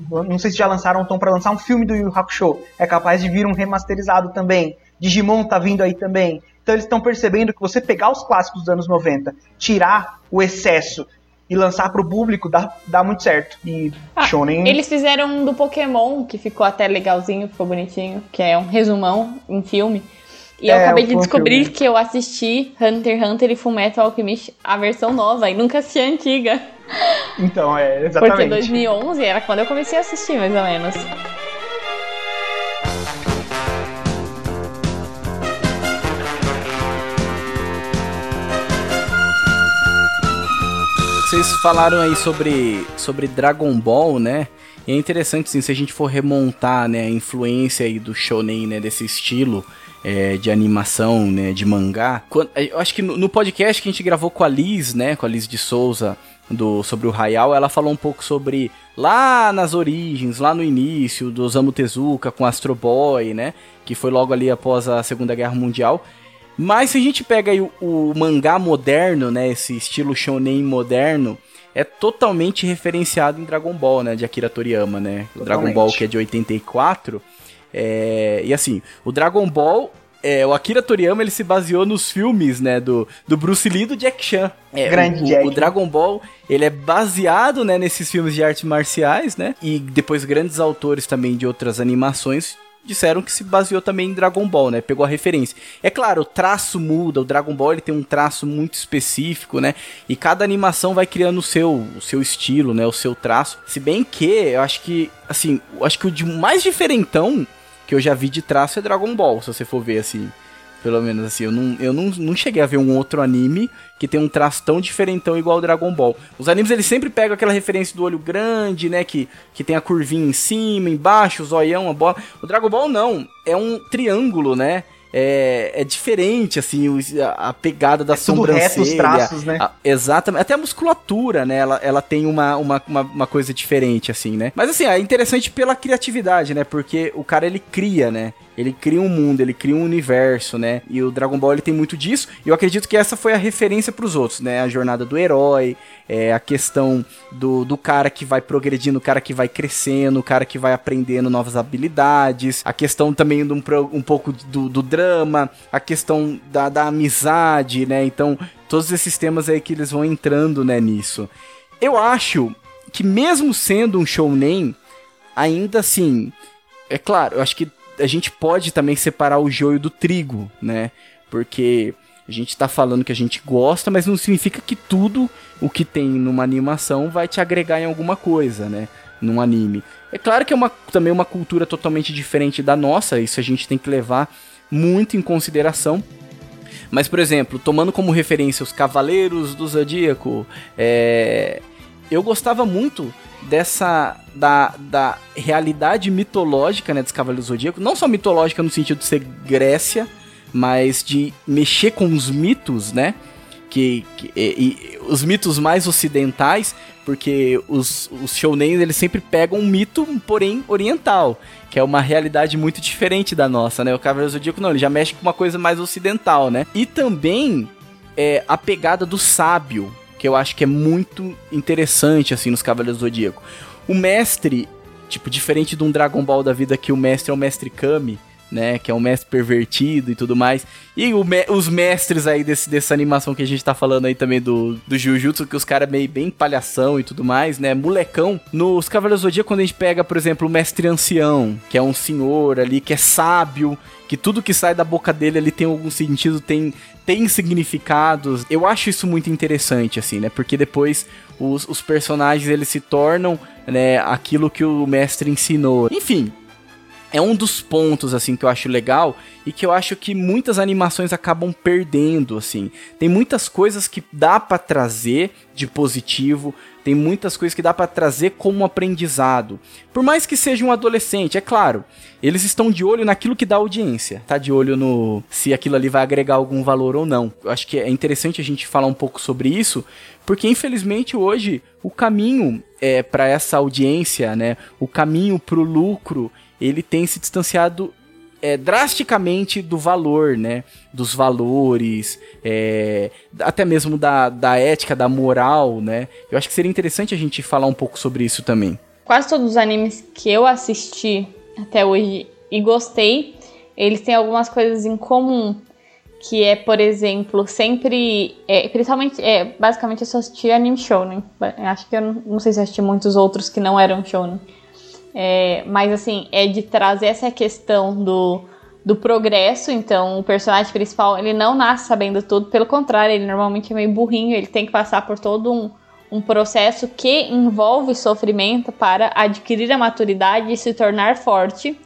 não sei se já lançaram um tom para lançar um filme do Yu Hakusho, é capaz de vir um remasterizado também. Digimon tá vindo aí também. Então eles estão percebendo que você pegar os clássicos dos anos 90, tirar o excesso e lançar pro público dá, dá muito certo. E ah, Shonen. Eles fizeram um do Pokémon, que ficou até legalzinho, ficou bonitinho, que é um resumão em filme. E é, eu acabei de descobrir filme. que eu assisti Hunter x Hunter e Fullmetal Alchemist, a versão nova, e nunca assisti a antiga. Então, é, exatamente. Porque 2011 era quando eu comecei a assistir, mais ou menos. Vocês falaram aí sobre, sobre Dragon Ball, né? E é interessante, sim, se a gente for remontar, né, a influência aí do shonen, né, desse estilo é, de animação, né, de mangá. Quando, eu acho que no, no, podcast que a gente gravou com a Liz, né, com a Liz de Souza, do, sobre o Hayao, ela falou um pouco sobre lá nas origens, lá no início do Osamu Tezuka com Astro Boy, né, que foi logo ali após a Segunda Guerra Mundial. Mas se a gente pega aí o, o mangá moderno, né, esse estilo shonen moderno, é totalmente referenciado em Dragon Ball, né? De Akira Toriyama, né? O Dragon Ball que é de 84. É... E assim, o Dragon Ball é, o Akira Toriyama ele se baseou nos filmes, né, do, do Bruce Lee e do Jack Chan. É, Grande o, Jack. O Dragon Ball, ele é baseado, né, nesses filmes de artes marciais, né? E depois grandes autores também de outras animações disseram que se baseou também em Dragon Ball, né? Pegou a referência. É claro, o traço muda, o Dragon Ball ele tem um traço muito específico, né? E cada animação vai criando o seu, o seu estilo, né? O seu traço. Se bem que eu acho que, assim, eu acho que o mais diferentão que eu já vi de traço é Dragon Ball, se você for ver assim. Pelo menos assim, eu não, eu não, não cheguei a ver um outro anime que tem um traço tão diferentão igual o Dragon Ball. Os animes eles sempre pegam aquela referência do olho grande, né? Que, que tem a curvinha em cima, embaixo, o zoião, a bola. O Dragon Ball não, é um triângulo, né? é, é diferente, assim, a, a pegada da é sobrancelha. Tudo reto, os traços, né? A, exatamente. Até a musculatura, né? Ela, ela tem uma, uma, uma, uma, coisa diferente, assim, né? Mas, assim, é interessante pela criatividade, né? Porque o cara, ele cria, né? Ele cria um mundo, ele cria um universo, né? E o Dragon Ball ele tem muito disso. E eu acredito que essa foi a referência para os outros, né? A jornada do herói, é, a questão do, do cara que vai progredindo, o cara que vai crescendo, o cara que vai aprendendo novas habilidades, a questão também de um, um pouco do, do drama, a questão da, da amizade, né? Então, todos esses temas aí que eles vão entrando, né, nisso. Eu acho que mesmo sendo um shounen, ainda assim, é claro, eu acho que a gente pode também separar o joio do trigo, né? Porque a gente tá falando que a gente gosta, mas não significa que tudo o que tem numa animação vai te agregar em alguma coisa, né? Num anime. É claro que é uma, também uma cultura totalmente diferente da nossa, isso a gente tem que levar muito em consideração. Mas, por exemplo, tomando como referência os Cavaleiros do Zodíaco, é... eu gostava muito dessa da, da realidade mitológica né, dos Cavaleiros do Zodíaco, não só mitológica no sentido de ser Grécia, mas de mexer com os mitos, né? Que, que e, e, os mitos mais ocidentais, porque os, os shounen eles sempre pegam um mito, porém oriental, que é uma realidade muito diferente da nossa, né? O Cavaleiro Zodíaco não, ele já mexe com uma coisa mais ocidental, né? E também é, a pegada do sábio, que eu acho que é muito interessante, assim, nos Cavaleiros do Zodíaco. O mestre, tipo, diferente de um Dragon Ball da vida que o mestre é o mestre Kami, né? Que é um mestre pervertido e tudo mais. E me os mestres aí desse, dessa animação que a gente tá falando aí também do, do Jujutsu, que os caras meio bem palhação e tudo mais, né? Molecão. Nos Cavaleiros do Dia, quando a gente pega, por exemplo, o mestre ancião, que é um senhor ali, que é sábio, que tudo que sai da boca dele ali tem algum sentido, tem, tem significados. Eu acho isso muito interessante, assim, né? Porque depois os, os personagens eles se tornam né, aquilo que o mestre ensinou. Enfim, é um dos pontos assim que eu acho legal e que eu acho que muitas animações acabam perdendo assim. Tem muitas coisas que dá para trazer de positivo, tem muitas coisas que dá para trazer como aprendizado. Por mais que seja um adolescente, é claro, eles estão de olho naquilo que dá audiência, tá de olho no se aquilo ali vai agregar algum valor ou não. Eu acho que é interessante a gente falar um pouco sobre isso, porque infelizmente hoje o caminho é para essa audiência, né? O caminho para o lucro ele tem se distanciado é, drasticamente do valor, né? Dos valores, é, até mesmo da, da ética, da moral, né? Eu acho que seria interessante a gente falar um pouco sobre isso também. Quase todos os animes que eu assisti até hoje e gostei, eles têm algumas coisas em comum. Que é, por exemplo, sempre. É, principalmente. É, basicamente eu só assisti anime shonen. Acho que eu não, não sei se assisti muitos outros que não eram shonen. É, mas assim, é de trazer essa questão do, do progresso. Então, o personagem principal, ele não nasce sabendo tudo, pelo contrário, ele normalmente é meio burrinho, ele tem que passar por todo um, um processo que envolve sofrimento para adquirir a maturidade e se tornar forte.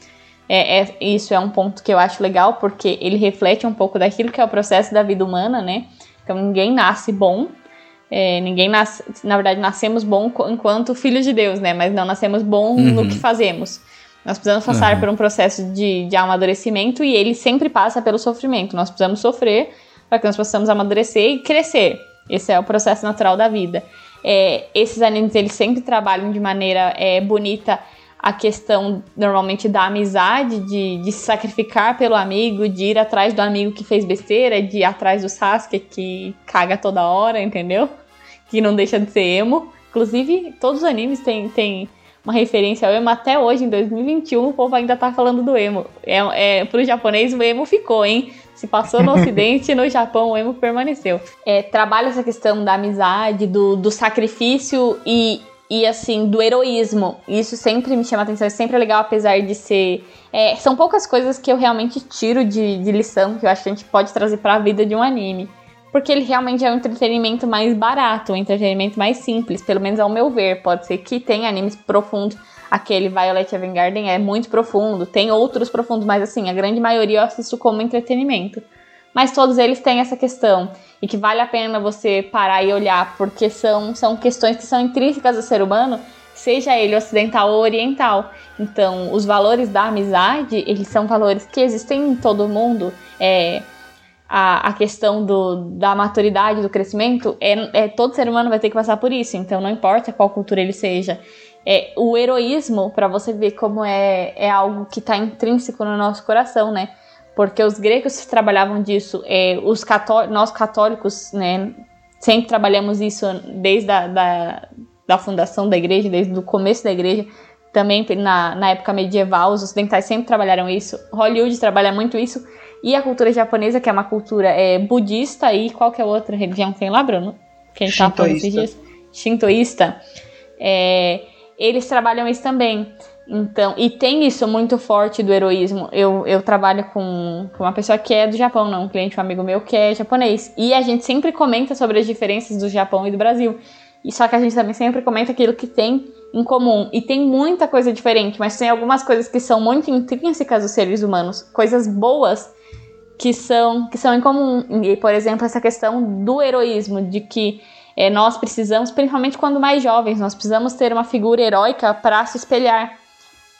É, é, isso é um ponto que eu acho legal, porque ele reflete um pouco daquilo que é o processo da vida humana, né? Então, ninguém nasce bom. É, ninguém nasce, na verdade, nascemos bom enquanto filhos de Deus, né? Mas não nascemos bom uhum. no que fazemos. Nós precisamos passar uhum. por um processo de, de amadurecimento e ele sempre passa pelo sofrimento. Nós precisamos sofrer para que nós possamos amadurecer e crescer. Esse é o processo natural da vida. É, esses animes eles sempre trabalham de maneira é, bonita a questão normalmente da amizade, de, de se sacrificar pelo amigo, de ir atrás do amigo que fez besteira, de ir atrás do Sasuke que caga toda hora, entendeu? Que não deixa de ser emo. Inclusive, todos os animes têm, têm uma referência ao emo. Até hoje, em 2021, o povo ainda tá falando do emo. É, é, pro japonês, o emo ficou, hein? Se passou no *laughs* Ocidente, no Japão o emo permaneceu. É, trabalha essa questão da amizade, do, do sacrifício e, e assim, do heroísmo. Isso sempre me chama atenção, é sempre legal, apesar de ser. É, são poucas coisas que eu realmente tiro de, de lição que eu acho que a gente pode trazer para a vida de um anime. Porque ele realmente é um entretenimento mais barato, um entretenimento mais simples, pelo menos ao meu ver. Pode ser que tenha animes profundos. Aquele Violet Evergarden é muito profundo, tem outros profundos, mas assim, a grande maioria eu assisto como entretenimento. Mas todos eles têm essa questão e que vale a pena você parar e olhar, porque são, são questões que são intrínsecas do ser humano, seja ele ocidental ou oriental. Então, os valores da amizade, eles são valores que existem em todo mundo. É, a, a questão do, da maturidade, do crescimento, é, é, todo ser humano vai ter que passar por isso. Então, não importa qual cultura ele seja. É, o heroísmo, para você ver como é, é algo que está intrínseco no nosso coração, né? Porque os gregos trabalhavam disso, é, os cató nós católicos, né? Sempre trabalhamos isso desde a da, da fundação da igreja, desde o começo da igreja. Também na, na época medieval, os ocidentais sempre trabalharam isso. Hollywood trabalha muito isso. E a cultura japonesa, que é uma cultura é, budista, e qualquer outra religião tem lá, Bruno? Que a gente tava falando esses dias. Shintoísta. É, eles trabalham isso também. Então, e tem isso muito forte do heroísmo. Eu, eu trabalho com, com uma pessoa que é do Japão, não, um cliente, um amigo meu que é japonês. E a gente sempre comenta sobre as diferenças do Japão e do Brasil. E só que a gente também sempre comenta aquilo que tem em comum. E tem muita coisa diferente, mas tem algumas coisas que são muito intrínsecas dos seres humanos, coisas boas que são, que são em comum. E, por exemplo, essa questão do heroísmo, de que é, nós precisamos, principalmente quando mais jovens, nós precisamos ter uma figura heróica para se espelhar.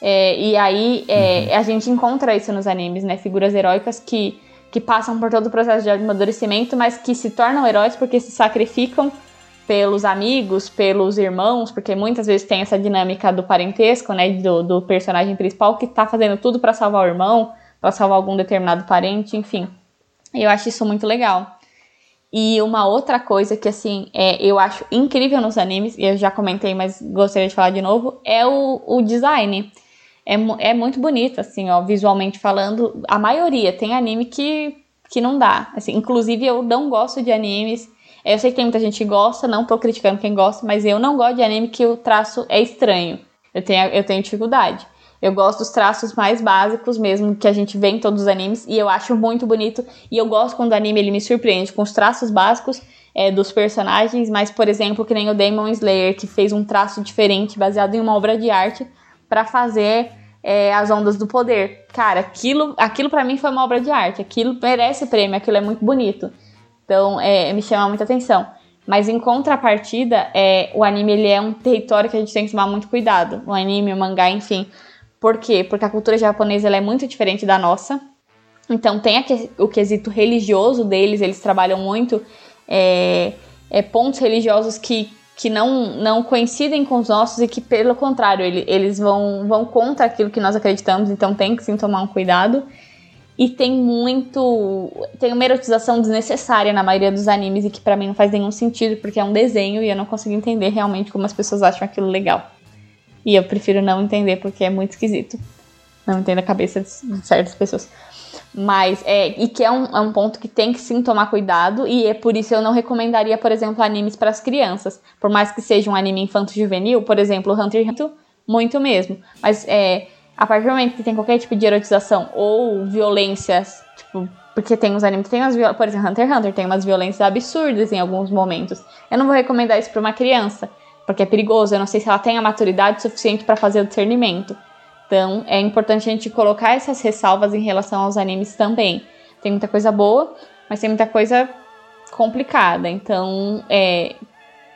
É, e aí é, a gente encontra isso nos animes, né? Figuras heróicas que, que passam por todo o processo de amadurecimento, mas que se tornam heróis porque se sacrificam pelos amigos, pelos irmãos, porque muitas vezes tem essa dinâmica do parentesco, né? Do, do personagem principal que tá fazendo tudo para salvar o irmão, para salvar algum determinado parente, enfim. Eu acho isso muito legal. E uma outra coisa que, assim, é, eu acho incrível nos animes, e eu já comentei, mas gostaria de falar de novo, é o, o design. É, é muito bonito, assim, ó, visualmente falando. A maioria tem anime que, que não dá. Assim, inclusive, eu não gosto de animes. Eu sei que tem muita gente que gosta, não tô criticando quem gosta, mas eu não gosto de anime que o traço é estranho. Eu tenho, eu tenho dificuldade. Eu gosto dos traços mais básicos mesmo que a gente vê em todos os animes e eu acho muito bonito. E eu gosto quando o anime ele me surpreende com os traços básicos é, dos personagens, mas por exemplo, que nem o Demon Slayer que fez um traço diferente baseado em uma obra de arte para fazer é, as ondas do poder. Cara, aquilo, aquilo para mim foi uma obra de arte. Aquilo merece prêmio, aquilo é muito bonito. Então, é, me chama muita atenção. Mas em contrapartida, é, o anime ele é um território que a gente tem que tomar muito cuidado. O anime, o mangá, enfim. Por quê? Porque a cultura japonesa é muito diferente da nossa. Então tem o quesito religioso deles, eles trabalham muito é, é, pontos religiosos que, que não, não coincidem com os nossos e que, pelo contrário, ele, eles vão, vão contra aquilo que nós acreditamos, então tem que sim tomar um cuidado. E tem muito. Tem uma erotização desnecessária na maioria dos animes e que para mim não faz nenhum sentido, porque é um desenho e eu não consigo entender realmente como as pessoas acham aquilo legal. E eu prefiro não entender porque é muito esquisito. Não entendo a cabeça de certas pessoas. Mas, é, e que é um, é um ponto que tem que sim tomar cuidado, e é por isso eu não recomendaria, por exemplo, animes para as crianças. Por mais que seja um anime infanto-juvenil, por exemplo, Hunter x Hunter, muito mesmo. Mas, é, a partir do momento que tem qualquer tipo de erotização ou violências, tipo, porque tem uns animes tem umas por exemplo, Hunter x Hunter tem umas violências absurdas em alguns momentos. Eu não vou recomendar isso para uma criança porque é perigoso. Eu não sei se ela tem a maturidade suficiente para fazer o discernimento. Então, é importante a gente colocar essas ressalvas em relação aos animes também. Tem muita coisa boa, mas tem muita coisa complicada. Então, é,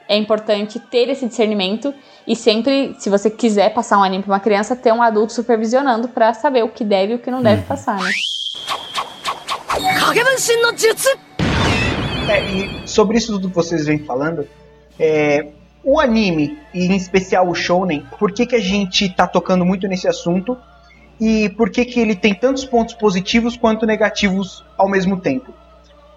é importante ter esse discernimento e sempre, se você quiser passar um anime para uma criança, ter um adulto supervisionando para saber o que deve e o que não deve passar, né? É, e sobre isso tudo que vocês vêm falando, é, o anime, e em especial o shounen, por que, que a gente tá tocando muito nesse assunto e por que, que ele tem tantos pontos positivos quanto negativos ao mesmo tempo?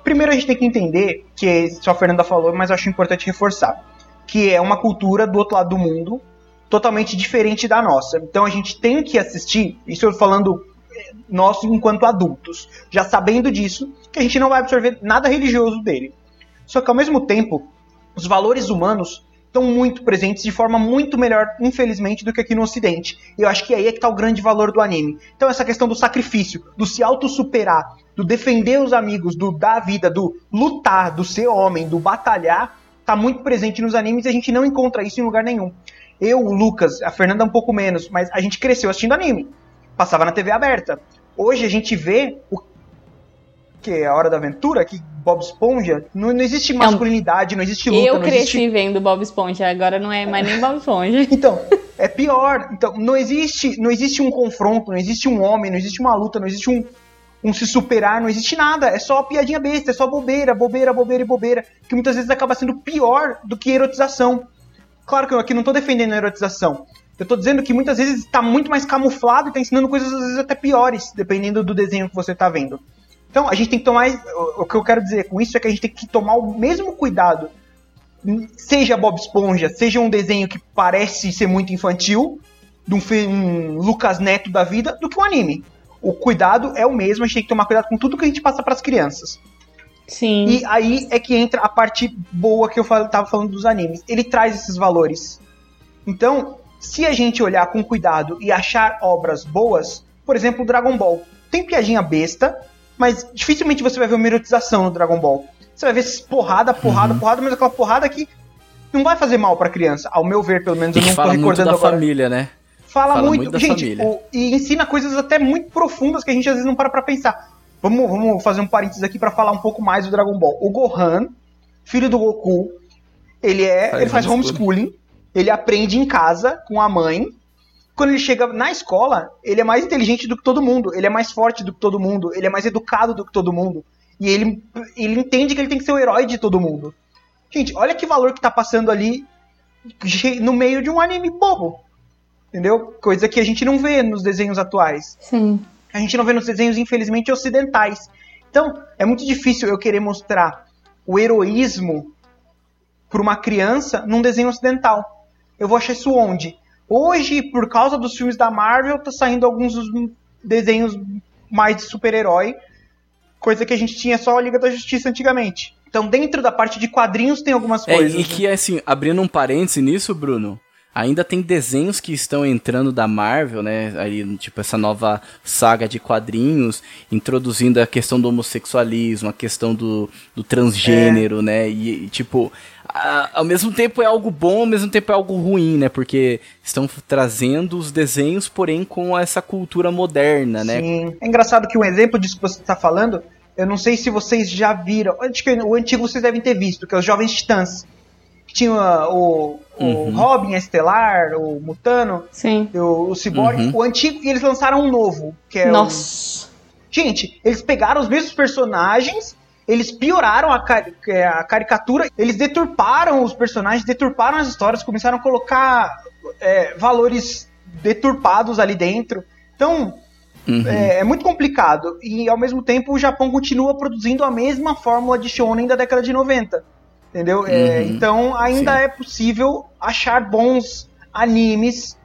Primeiro a gente tem que entender, que só a Fernanda falou, mas acho importante reforçar, que é uma cultura do outro lado do mundo, totalmente diferente da nossa. Então a gente tem que assistir, isso eu falando eh, nós enquanto adultos, já sabendo disso, que a gente não vai absorver nada religioso dele. Só que ao mesmo tempo, os valores humanos estão muito presentes de forma muito melhor, infelizmente, do que aqui no Ocidente. E eu acho que aí é que está o grande valor do anime. Então essa questão do sacrifício, do se auto-superar, do defender os amigos, do dar a vida, do lutar, do ser homem, do batalhar, tá muito presente nos animes e a gente não encontra isso em lugar nenhum. Eu, o Lucas, a Fernanda um pouco menos, mas a gente cresceu assistindo anime. Passava na TV aberta. Hoje a gente vê o que a Hora da Aventura, que Bob Esponja, não, não existe masculinidade, não existe luta. Eu cresci existe... vendo Bob Esponja, agora não é mais nem Bob Esponja. *laughs* então, *laughs* é pior. Então, não existe, não existe um confronto, não existe um homem, não existe uma luta, não existe um, um se superar, não existe nada. É só piadinha besta, é só bobeira, bobeira, bobeira e bobeira, que muitas vezes acaba sendo pior do que erotização. Claro que eu aqui não tô defendendo a erotização. Eu tô dizendo que muitas vezes está muito mais camuflado e tá ensinando coisas às vezes até piores, dependendo do desenho que você tá vendo. Então, a gente tem que tomar. O que eu quero dizer com isso é que a gente tem que tomar o mesmo cuidado. Seja Bob Esponja, seja um desenho que parece ser muito infantil, de um, um Lucas Neto da vida, do que um anime. O cuidado é o mesmo, a gente tem que tomar cuidado com tudo que a gente passa para as crianças. Sim. E aí é que entra a parte boa que eu tava falando dos animes. Ele traz esses valores. Então, se a gente olhar com cuidado e achar obras boas, por exemplo, Dragon Ball. Tem piadinha besta, mas dificilmente você vai ver uma erotização no Dragon Ball. Você vai ver porrada, porrada, uhum. porrada, mas aquela porrada que não vai fazer mal pra criança. Ao meu ver, pelo menos, eu não fala tô recordando muito da agora. família, né? Fala, fala muito, muito gente, o, e ensina coisas até muito profundas que a gente às vezes não para pra pensar. Vamos, vamos fazer um parênteses aqui para falar um pouco mais do Dragon Ball. O Gohan, filho do Goku, ele é, faz ele faz homeschooling, ele aprende em casa com a mãe, quando ele chega na escola, ele é mais inteligente do que todo mundo, ele é mais forte do que todo mundo, ele é mais educado do que todo mundo. E ele, ele entende que ele tem que ser o herói de todo mundo. Gente, olha que valor que tá passando ali no meio de um anime bobo. Entendeu? Coisa que a gente não vê nos desenhos atuais. Sim. A gente não vê nos desenhos, infelizmente, ocidentais. Então, é muito difícil eu querer mostrar o heroísmo para uma criança num desenho ocidental. Eu vou achar isso onde? Hoje, por causa dos filmes da Marvel, tá saindo alguns dos desenhos mais de super-herói, coisa que a gente tinha só a Liga da Justiça antigamente. Então, dentro da parte de quadrinhos tem algumas é, coisas. E que, assim, abrindo um parêntese nisso, Bruno, ainda tem desenhos que estão entrando da Marvel, né? Aí, tipo, essa nova saga de quadrinhos, introduzindo a questão do homossexualismo, a questão do, do transgênero, é. né? E, e, tipo, ao mesmo tempo é algo bom, ao mesmo tempo é algo ruim, né? Porque estão trazendo os desenhos, porém com essa cultura moderna, né? Sim. É engraçado que um exemplo disso que você está falando, eu não sei se vocês já viram, acho que o antigo vocês devem ter visto, que é os Jovens Titãs. Que tinha o, o uhum. Robin, a Estelar, o Mutano, Sim. o, o Cyborg, uhum. o antigo, e eles lançaram um novo, que é Nossa. O... Gente, eles pegaram os mesmos personagens eles pioraram a, car é, a, caricatura, eles deturparam os personagens, deturparam as histórias, começaram a colocar é, valores deturpados ali dentro. Então, uhum. é, é, muito complicado. E, ao mesmo tempo, o Japão continua produzindo a mesma fórmula de shonen da década de 90. Entendeu? É, uhum. É, então, ainda Sim. é possível achar bons animes,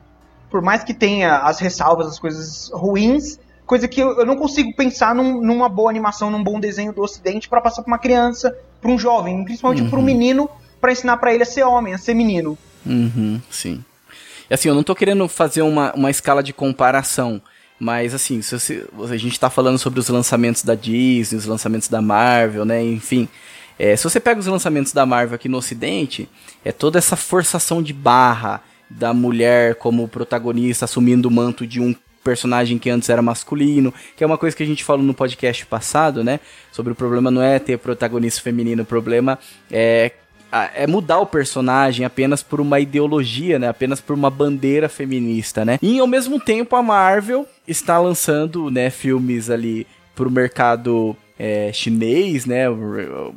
por mais que tenha as ressalvas, as coisas ruins, Coisa que eu, eu não consigo pensar num, numa boa animação, num bom desenho do Ocidente para passar pra uma criança, pra um jovem, principalmente uhum. pra um menino, para ensinar para ele a ser homem, a ser menino. Uhum, sim. E assim, eu não tô querendo fazer uma, uma escala de comparação, mas assim, se você, a gente tá falando sobre os lançamentos da Disney, os lançamentos da Marvel, né, enfim. É, se você pega os lançamentos da Marvel aqui no Ocidente, é toda essa forçação de barra da mulher como protagonista assumindo o manto de um personagem que antes era masculino, que é uma coisa que a gente falou no podcast passado, né? Sobre o problema não é ter protagonista feminino, o problema é é mudar o personagem apenas por uma ideologia, né? Apenas por uma bandeira feminista, né? E ao mesmo tempo a Marvel está lançando, né, filmes ali pro mercado é, chinês, né,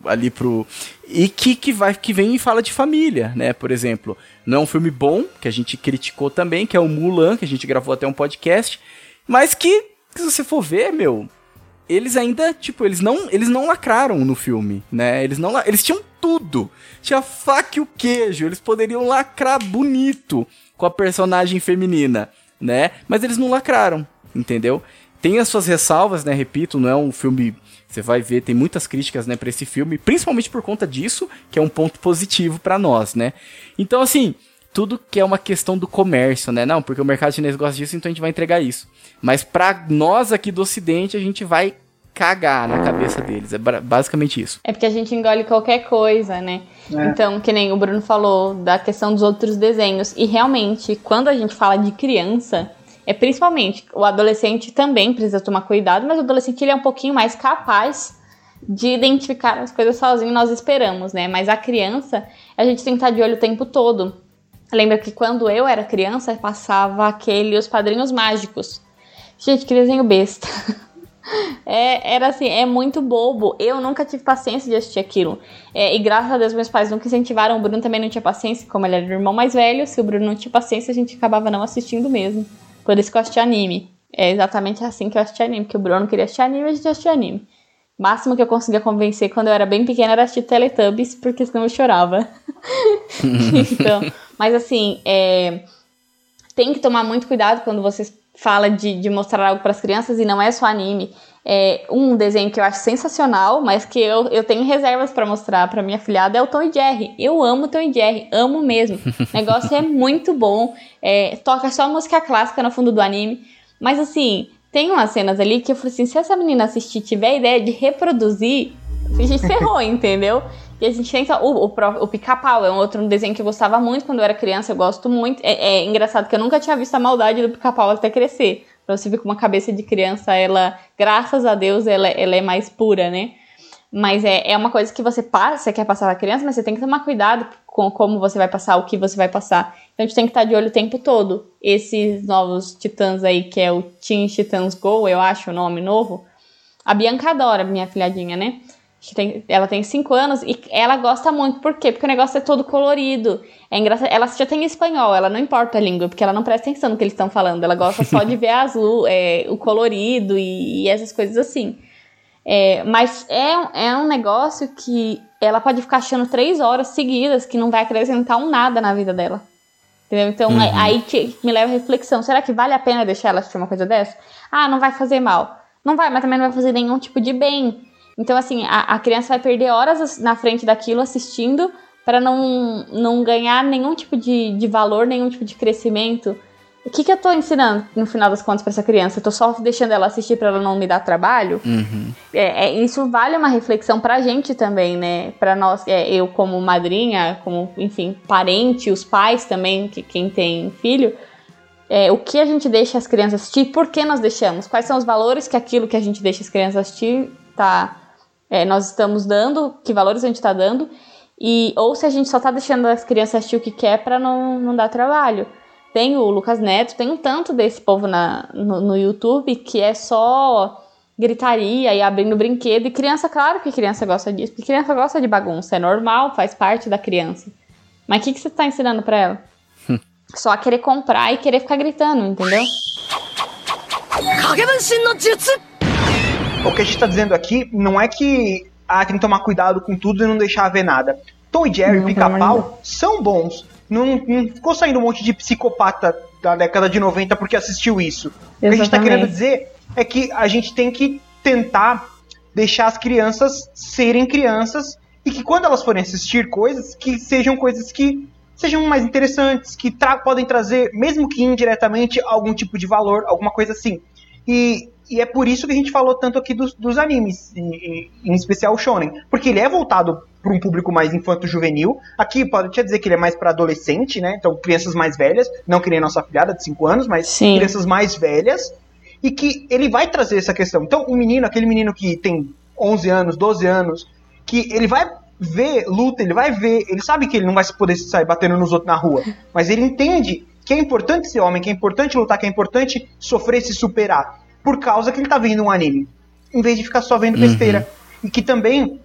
ali pro e que, que vai que vem e fala de família, né? Por exemplo, não é um filme bom que a gente criticou também, que é o Mulan, que a gente gravou até um podcast, mas que se você for ver, meu, eles ainda, tipo, eles não, eles não lacraram no filme, né? Eles não, eles tinham tudo. Tinha faca e o queijo, eles poderiam lacrar bonito com a personagem feminina, né? Mas eles não lacraram, entendeu? Tem as suas ressalvas, né? Repito, não é um filme você vai ver, tem muitas críticas, né, para esse filme, principalmente por conta disso, que é um ponto positivo para nós, né? Então, assim, tudo que é uma questão do comércio, né? Não, porque o mercado chinês gosta disso, então a gente vai entregar isso. Mas para nós aqui do Ocidente, a gente vai cagar na cabeça deles. É basicamente isso. É porque a gente engole qualquer coisa, né? É. Então, que nem o Bruno falou da questão dos outros desenhos. E realmente, quando a gente fala de criança, é principalmente o adolescente também precisa tomar cuidado, mas o adolescente ele é um pouquinho mais capaz de identificar as coisas sozinho, nós esperamos, né? Mas a criança, a gente tem que estar de olho o tempo todo. Lembra que quando eu era criança, passava aquele Os Padrinhos Mágicos. Gente, que desenho besta. *laughs* É, era assim, é muito bobo. Eu nunca tive paciência de assistir aquilo. É, e graças a Deus meus pais nunca incentivaram. O Bruno também não tinha paciência, como ele era o irmão mais velho. Se o Bruno não tinha paciência, a gente acabava não assistindo mesmo. Por isso que eu assisti anime. É exatamente assim que eu assisti anime. Que o Bruno queria assistir anime, a gente assistia anime. O máximo que eu conseguia convencer quando eu era bem pequena era assistir Teletubbies, porque senão eu chorava. *laughs* então, mas assim, é, tem que tomar muito cuidado quando você fala de, de mostrar algo para as crianças e não é só anime. É um desenho que eu acho sensacional, mas que eu, eu tenho reservas para mostrar para minha filhada é o Tom e Jerry. Eu amo Tom e Jerry, amo mesmo. *laughs* O negócio é muito bom. É, toca só música clássica no fundo do anime. Mas assim, tem umas cenas ali que eu falei assim: se essa menina assistir tiver a ideia de reproduzir, a gente *laughs* ferrou, entendeu? E a gente tenta. O, o, o pica-pau é um outro desenho que eu gostava muito quando eu era criança, eu gosto muito. É, é engraçado que eu nunca tinha visto a maldade do pica-pau até crescer. Pra você ver com uma cabeça de criança, ela, graças a Deus, ela, ela é mais pura, né? Mas é, é uma coisa que você passa, você quer passar pra criança, mas você tem que tomar cuidado com como você vai passar, o que você vai passar. Então a gente tem que estar de olho o tempo todo. Esses novos titãs aí, que é o Teen Titans Go, eu acho o nome novo. A Bianca adora, minha filhadinha, né? Tem, ela tem 5 anos e ela gosta muito. Por quê? Porque o negócio é todo colorido. É engraçado. Ela já tem espanhol, ela não importa a língua, porque ela não presta atenção no que eles estão falando. Ela gosta só de ver azul, é, o colorido e, e, essas coisas assim. É, mas é, é um negócio que ela pode ficar achando três horas seguidas que não vai acrescentar um nada na vida dela. Entendeu? Então, uhum. aí que me leva a reflexão: será que vale a pena deixar ela assistir uma coisa dessa? Ah, não vai fazer mal. Não vai, mas também não vai fazer nenhum tipo de bem. Então, assim, a, a criança vai perder horas na frente daquilo assistindo para não, não ganhar nenhum tipo de, de valor, nenhum tipo de crescimento. O que, que eu tô ensinando, no final das contas, para essa criança? Eu tô só deixando ela assistir para ela não me dar trabalho? Uhum. É, é, isso vale uma reflexão pra gente também, né? Pra nós, é, eu como madrinha, como, enfim, parente, os pais também, que quem tem filho. É, o que a gente deixa as crianças assistir, por que nós deixamos? Quais são os valores que aquilo que a gente deixa as crianças assistir tá é, nós estamos dando, que valores a gente está dando, e ou se a gente só está deixando as crianças assistir o que quer para não, não dar trabalho. Tem o Lucas Neto, tem um tanto desse povo na, no, no YouTube que é só gritaria e abrindo brinquedo. E criança, claro que criança gosta disso, porque criança gosta de bagunça, é normal, faz parte da criança. Mas o que, que você está ensinando para ela? *laughs* Só querer comprar e querer ficar gritando, entendeu? O que a gente está dizendo aqui não é que ah, tem que tomar cuidado com tudo e não deixar ver nada. Tom e Jerry, Pica-Pau, são bons. Não, não, ficou saindo um monte de psicopata da década de 90 porque assistiu isso. Exatamente. O que a gente está querendo dizer é que a gente tem que tentar deixar as crianças serem crianças e que quando elas forem assistir coisas, que sejam coisas que sejam mais interessantes, que tra podem trazer, mesmo que indiretamente, algum tipo de valor, alguma coisa assim. E e é por isso que a gente falou tanto aqui dos, dos animes, em, em especial o shonen, porque ele é voltado para um público mais infanto-juvenil. Aqui pode te dizer que ele é mais para adolescente, né? Então crianças mais velhas, não que nem nossa filhada de 5 anos, mas Sim. crianças mais velhas, e que ele vai trazer essa questão. Então o menino, aquele menino que tem 11 anos, 12 anos, que ele vai vê luta, ele vai ver, ele sabe que ele não vai poder sair batendo nos outros na rua, mas ele entende que é importante ser homem, que é importante lutar, que é importante sofrer e se superar, por causa que ele tá vendo um anime, em vez de ficar só vendo besteira. E que também,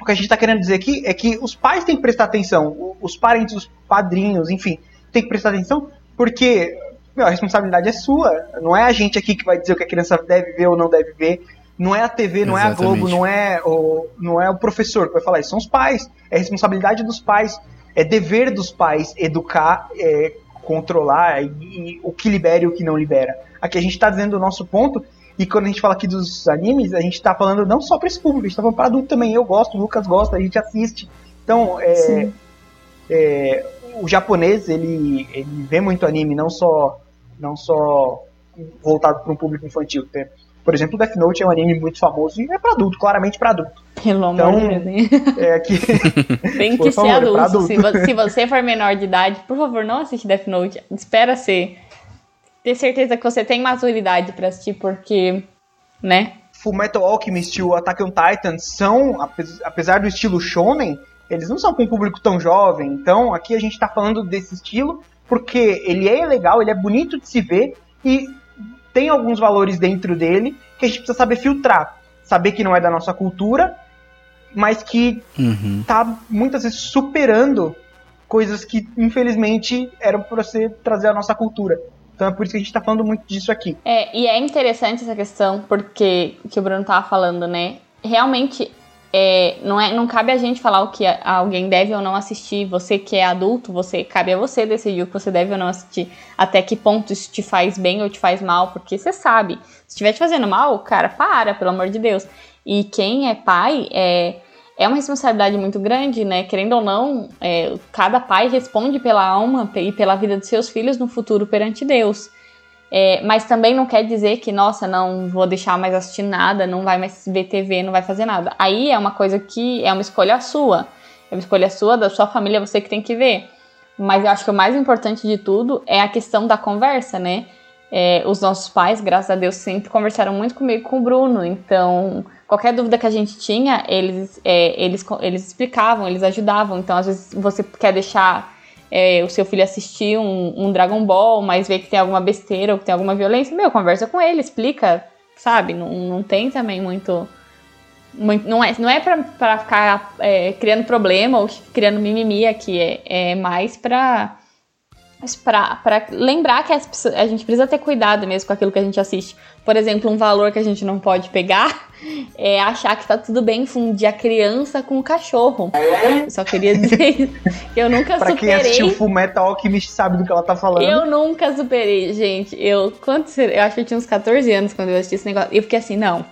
o que a gente tá querendo dizer aqui é que os pais têm que prestar atenção, os parentes, os padrinhos, enfim, tem que prestar atenção, porque meu, a responsabilidade é sua, não é a gente aqui que vai dizer o que a criança deve ver ou não deve ver, não é a TV, não Exatamente. é a Globo, não é, o, não é o professor que vai falar isso, são os pais. É responsabilidade dos pais, é dever dos pais educar, é, controlar e, e o que libera e o que não libera. Aqui a gente está dizendo o nosso ponto, e quando a gente fala aqui dos animes, a gente está falando não só para esse público, a gente está falando para adulto também. Eu gosto, o Lucas gosta, a gente assiste. Então, é, é, o japonês, ele, ele vê muito anime, não só, não só voltado para um público infantil. Tem- Por exemplo, Death Note é um anime muito famoso e é para adulto, claramente para adulto. Pelo amor Então, de Deus. hein? É aqui. *laughs* Tem que favor, ser é pra adulto. adulto. Se, se você for menor de idade, por favor, não assiste Death Note. Espera ser. Ter certeza que você tem maturidade pra assistir, porque. Né? Full Metal Alchemist e o Attack on Titan são, apes- apesar do estilo shonen, eles não são com um público tão jovem. Então, aqui a gente tá falando desse estilo porque ele é legal, ele é bonito de se ver e tem alguns valores dentro dele que a gente precisa saber filtrar. Saber que não é da nossa cultura, mas que Uhum. tá muitas vezes superando coisas que, infelizmente, eram pra você trazer a nossa cultura. Então é por isso que a gente tá falando muito disso aqui. É, e é interessante essa questão, porque que o Bruno tava falando, né? Realmente, é, não, é, não cabe a gente falar o que alguém deve ou não assistir. Você que é adulto, você cabe a você decidir o que você deve ou não assistir. Até que ponto isso te faz bem ou te faz mal, porque você sabe. Se estiver te fazendo mal, cara, para, pelo amor de Deus. E quem é pai é, é uma responsabilidade muito grande, né? Querendo ou não, é, cada pai responde pela alma e pela vida dos seus filhos no futuro perante Deus. É, mas também não quer dizer que, nossa, não vou deixar mais assistir nada, não vai mais ver TV, não vai fazer nada. Aí é uma coisa que é uma escolha sua. É uma escolha sua, da sua família, você que tem que ver. Mas eu acho que o mais importante de tudo é a questão da conversa, né? É, os nossos pais, graças a Deus, sempre conversaram muito comigo e com o Bruno. Então, qualquer dúvida que a gente tinha, eles, é, eles, eles explicavam, eles ajudavam. Então, às vezes, você quer deixar é, o seu filho assistir um, um Dragon Ball, mas vê que tem alguma besteira ou que tem alguma violência, meu, conversa com ele, explica, sabe? Não, não tem também muito. muito- não é, não é pra, ficar é, criando problema ou criando mimimi aqui, é, é mais pra, mas pra, pra lembrar que pessoas- a gente precisa ter cuidado mesmo com aquilo que a gente assiste. Por exemplo, um valor que a gente não pode pegar *laughs* é achar que tá tudo bem fundir a criança com o cachorro. Eu só queria dizer que eu nunca *laughs* Pra quem superei. assistiu Full Metal Alchemist sabe do que ela tá falando. Eu nunca superei, gente. Eu, quanto, eu acho que eu tinha uns 14 anos quando eu assisti esse negócio. E eu fiquei assim, não,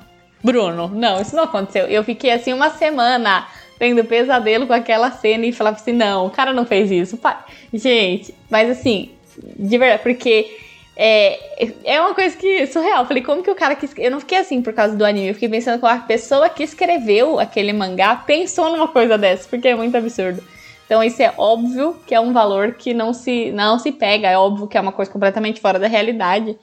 Bruno, não, isso não aconteceu. Eu fiquei assim uma semana tendo pesadelo com aquela cena e falava assim, não, o cara não fez isso. Pa- Gente, mas assim, de verdade, porque é, é uma coisa que surreal. Eu falei, como que o cara que. Eu não fiquei assim por causa do anime, eu fiquei pensando como a pessoa que escreveu aquele mangá pensou numa coisa dessa, porque é muito absurdo. Então isso é óbvio que é um valor que não se, não se pega, é óbvio que é uma coisa completamente fora da realidade.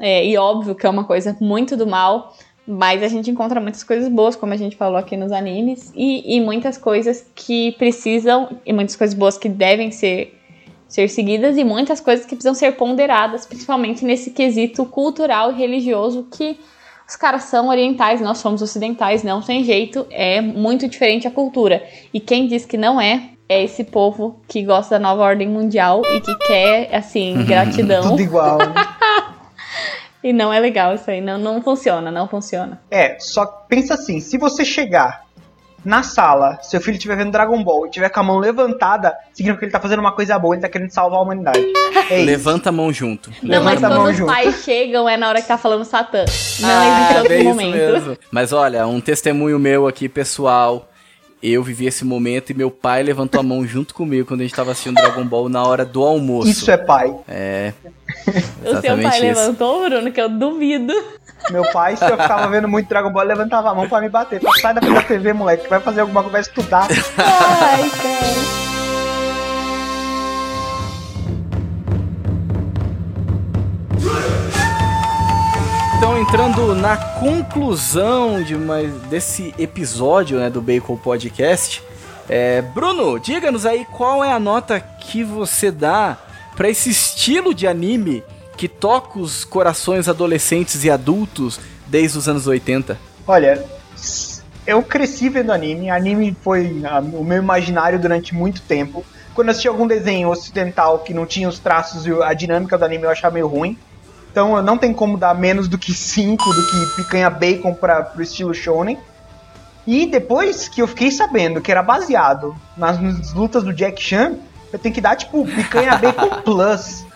É, e óbvio que é uma coisa muito do mal, mas a gente encontra muitas coisas boas, como a gente falou aqui nos animes, e, e muitas coisas que precisam, e muitas coisas boas que devem ser, ser seguidas, e muitas coisas que precisam ser ponderadas, principalmente nesse quesito cultural e religioso que os caras são orientais, nós somos ocidentais, não tem jeito, é muito diferente a cultura. E quem diz que não é, é esse povo que gosta da nova ordem mundial e que quer, assim, *laughs* gratidão. Tudo igual. *laughs* E não é legal isso aí, não, não funciona, não funciona. é, só pensa assim, se você chegar na sala, seu filho estiver vendo Dragon Ball e tiver com a mão levantada, significa que ele tá fazendo uma coisa boa, ele tá querendo salvar a humanidade. É. Levanta a mão junto. Não, mas Levanta a mão quando os junto. pais chegam é na hora que tá falando Satã. Não Ah, existe outro é momento. mesmo. Mas olha, um testemunho meu aqui, pessoal. Eu vivi esse momento e meu pai levantou a mão junto comigo quando a gente tava assistindo Dragon Ball na hora do almoço. Isso é pai. É. *laughs* O seu Exatamente pai isso. levantou, Bruno, que eu duvido. Meu pai, se eu ficava vendo muito Dragon Ball, levantava a mão pra me bater. Sai da TV, moleque, vai fazer alguma coisa, vai estudar. *laughs* Ai, cara. Então, entrando na conclusão de mais desse episódio né, do Bacon Podcast, É, Bruno, diga-nos aí qual é a nota que você dá para esse estilo de anime que toca os corações adolescentes e adultos desde os anos 80. Olha, eu cresci vendo anime, anime foi a, o meu imaginário durante muito tempo. Quando eu assisti algum desenho ocidental que não tinha os traços e a dinâmica do anime, eu achava meio ruim. Então não tem como dar menos do que 5 do que picanha bacon para pro estilo shonen. E depois que eu fiquei sabendo que era baseado nas, nas lutas do Jack Chan, eu tenho que dar tipo picanha bacon *laughs* plus.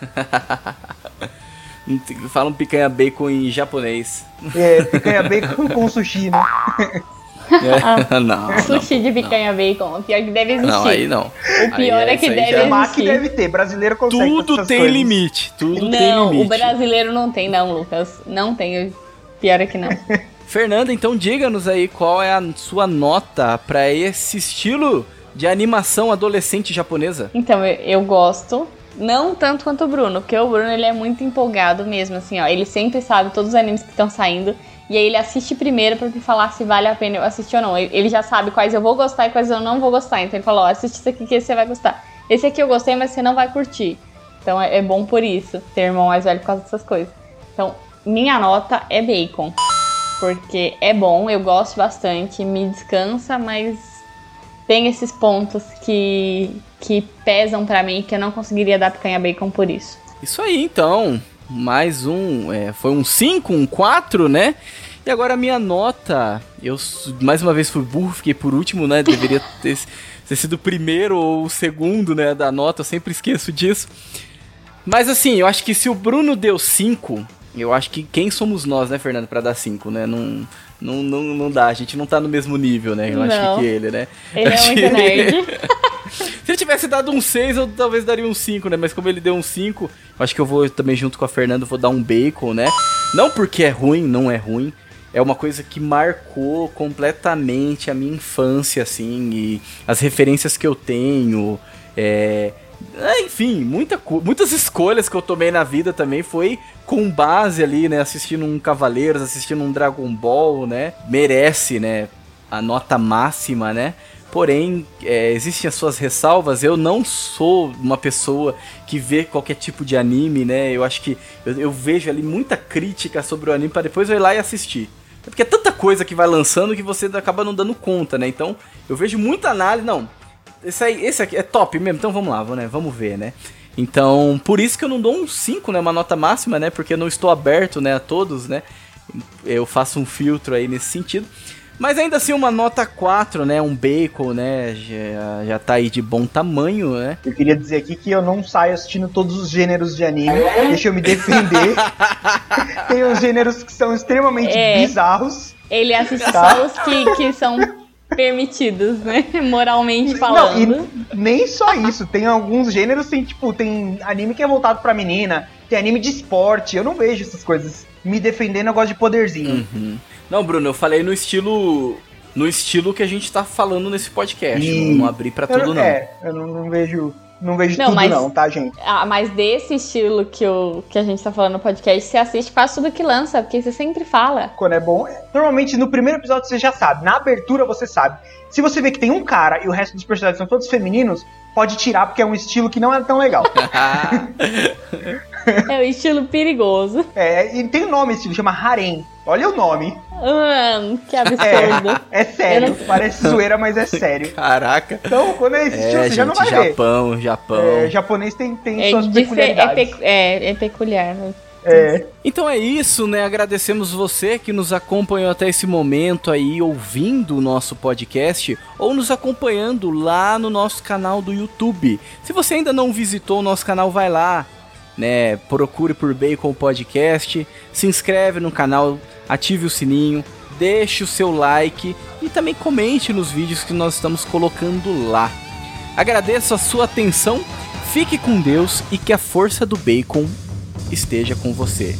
Fala um picanha bacon em japonês. É, picanha bacon com sushi, né? *laughs* É, *laughs* não, Sushi não, de picanha não. bacon. O pior que deve existir. Não, aí não. O pior aí, é que deve existir. que deve ter. Brasileiro consegue Tudo tem coisas. limite. Tudo não, tem limite. o brasileiro não tem, não, Lucas. Não tem. O pior é que não. *laughs* Fernanda, então diga-nos aí qual é a sua nota para esse estilo de animação adolescente japonesa. Então, eu, eu gosto. Não tanto quanto o Bruno, porque o Bruno ele é muito empolgado mesmo, assim, ó. Ele sempre sabe todos os animes que estão saindo. E aí ele assiste primeiro pra me falar se vale a pena eu assistir ou não. Ele já sabe quais eu vou gostar e quais eu não vou gostar. Então ele falou, ó, assiste isso aqui que você vai gostar. Esse aqui eu gostei, mas você não vai curtir. Então é, é bom por isso, ter irmão mais velho por causa dessas coisas. Então, minha nota é bacon. Porque é bom, eu gosto bastante, me descansa, mas tem esses pontos que, que pesam para mim que eu não conseguiria dar picanha bacon por isso. Isso aí, então. Mais um. É, foi um 5, um 4, né? E agora a minha nota. Eu mais uma vez fui burro, fiquei por último, né? Deveria *laughs* ter, ter sido o primeiro ou o segundo, né? Da nota, eu sempre esqueço disso. Mas assim, eu acho que se o Bruno deu 5, eu acho que quem somos nós, né, Fernando, para dar 5, né? Não, não, não, não dá, a gente não tá no mesmo nível, né? Eu não. acho que ele, né? Ele é *laughs* muito nerd. *laughs* Se ele tivesse dado um 6, eu talvez daria um 5, né? Mas como ele deu um 5, acho que eu vou também junto com a Fernanda, vou dar um bacon, né? Não porque é ruim, não é ruim. É uma coisa que marcou completamente a minha infância, assim, e as referências que eu tenho. É, enfim, muita, muitas escolhas que eu tomei na vida também foi com base ali, né? Assistindo um Cavaleiros, assistindo um Dragon Ball, né? Merece, né? A nota máxima, né? Porém, é, existem as suas ressalvas. Eu não sou uma pessoa que vê qualquer tipo de anime, né? Eu acho que eu, eu vejo ali muita crítica sobre o anime para depois eu ir lá e assistir. É porque é tanta coisa que vai lançando que você acaba não dando conta, né? Então, eu vejo muita análise. Não, esse, aí, esse aqui é top mesmo, então vamos lá, né? Vamos ver, né? Então, por isso que eu não dou um 5, né? Uma nota máxima, né? Porque eu não estou aberto, né? A todos, né? Eu faço um filtro aí nesse sentido. Mas ainda assim, uma nota 4, né? Um bacon, né? Já, já tá aí de bom tamanho, né? Eu queria dizer aqui que eu não saio assistindo todos os gêneros de anime. Deixa eu me defender. *laughs* Tem uns gêneros que são extremamente É. bizarros. Ele assiste Tá. só os que, que são permitidos, né? Moralmente Não, falando. e nem só isso. Tem alguns gêneros, tem, tipo, tem anime que é voltado pra menina, tem anime de esporte. Eu não vejo essas coisas. Me defendendo, eu gosto de poderzinho. Uhum. Não, Bruno, eu falei no estilo. No estilo que a gente tá falando nesse podcast. E- Não, não abri pra Eu- tudo, não. É, eu não, não vejo. Não vejo Não, tudo, mas- não, tá, gente? Ah, mas desse estilo que, eu, que a gente tá falando no podcast, você assiste quase tudo que lança, porque você sempre fala. Quando é bom. Normalmente no primeiro episódio você já sabe. Na abertura você sabe. Se você vê que tem um cara e o resto dos personagens são todos femininos, pode tirar, porque é um estilo que não é tão legal. *laughs* *laughs* *laughs* É o estilo perigoso. é, e tem um nome esse estilo, chama Harem. Olha o nome. Hum, que absurdo. É sério. Eu não- Parece zoeira, mas é sério. Caraca. Então, quando é esse estilo, É, você já não gente, vai ver. Japão, Japão. É, japonês tem, tem É, suas é, peculiaridades. pecu- é, é peculiar. né? É, Então é isso, né? Agradecemos você que nos acompanhou até esse momento aí, ouvindo o nosso podcast ou nos acompanhando lá no nosso canal do YouTube. Se você ainda não visitou o nosso canal, vai lá, né? Procure por Bacon Podcast, se inscreve no canal, ative o sininho, deixe o seu like e também comente nos vídeos que nós estamos colocando lá. Agradeço a sua atenção, fique com Deus e que a força do bacon esteja com você.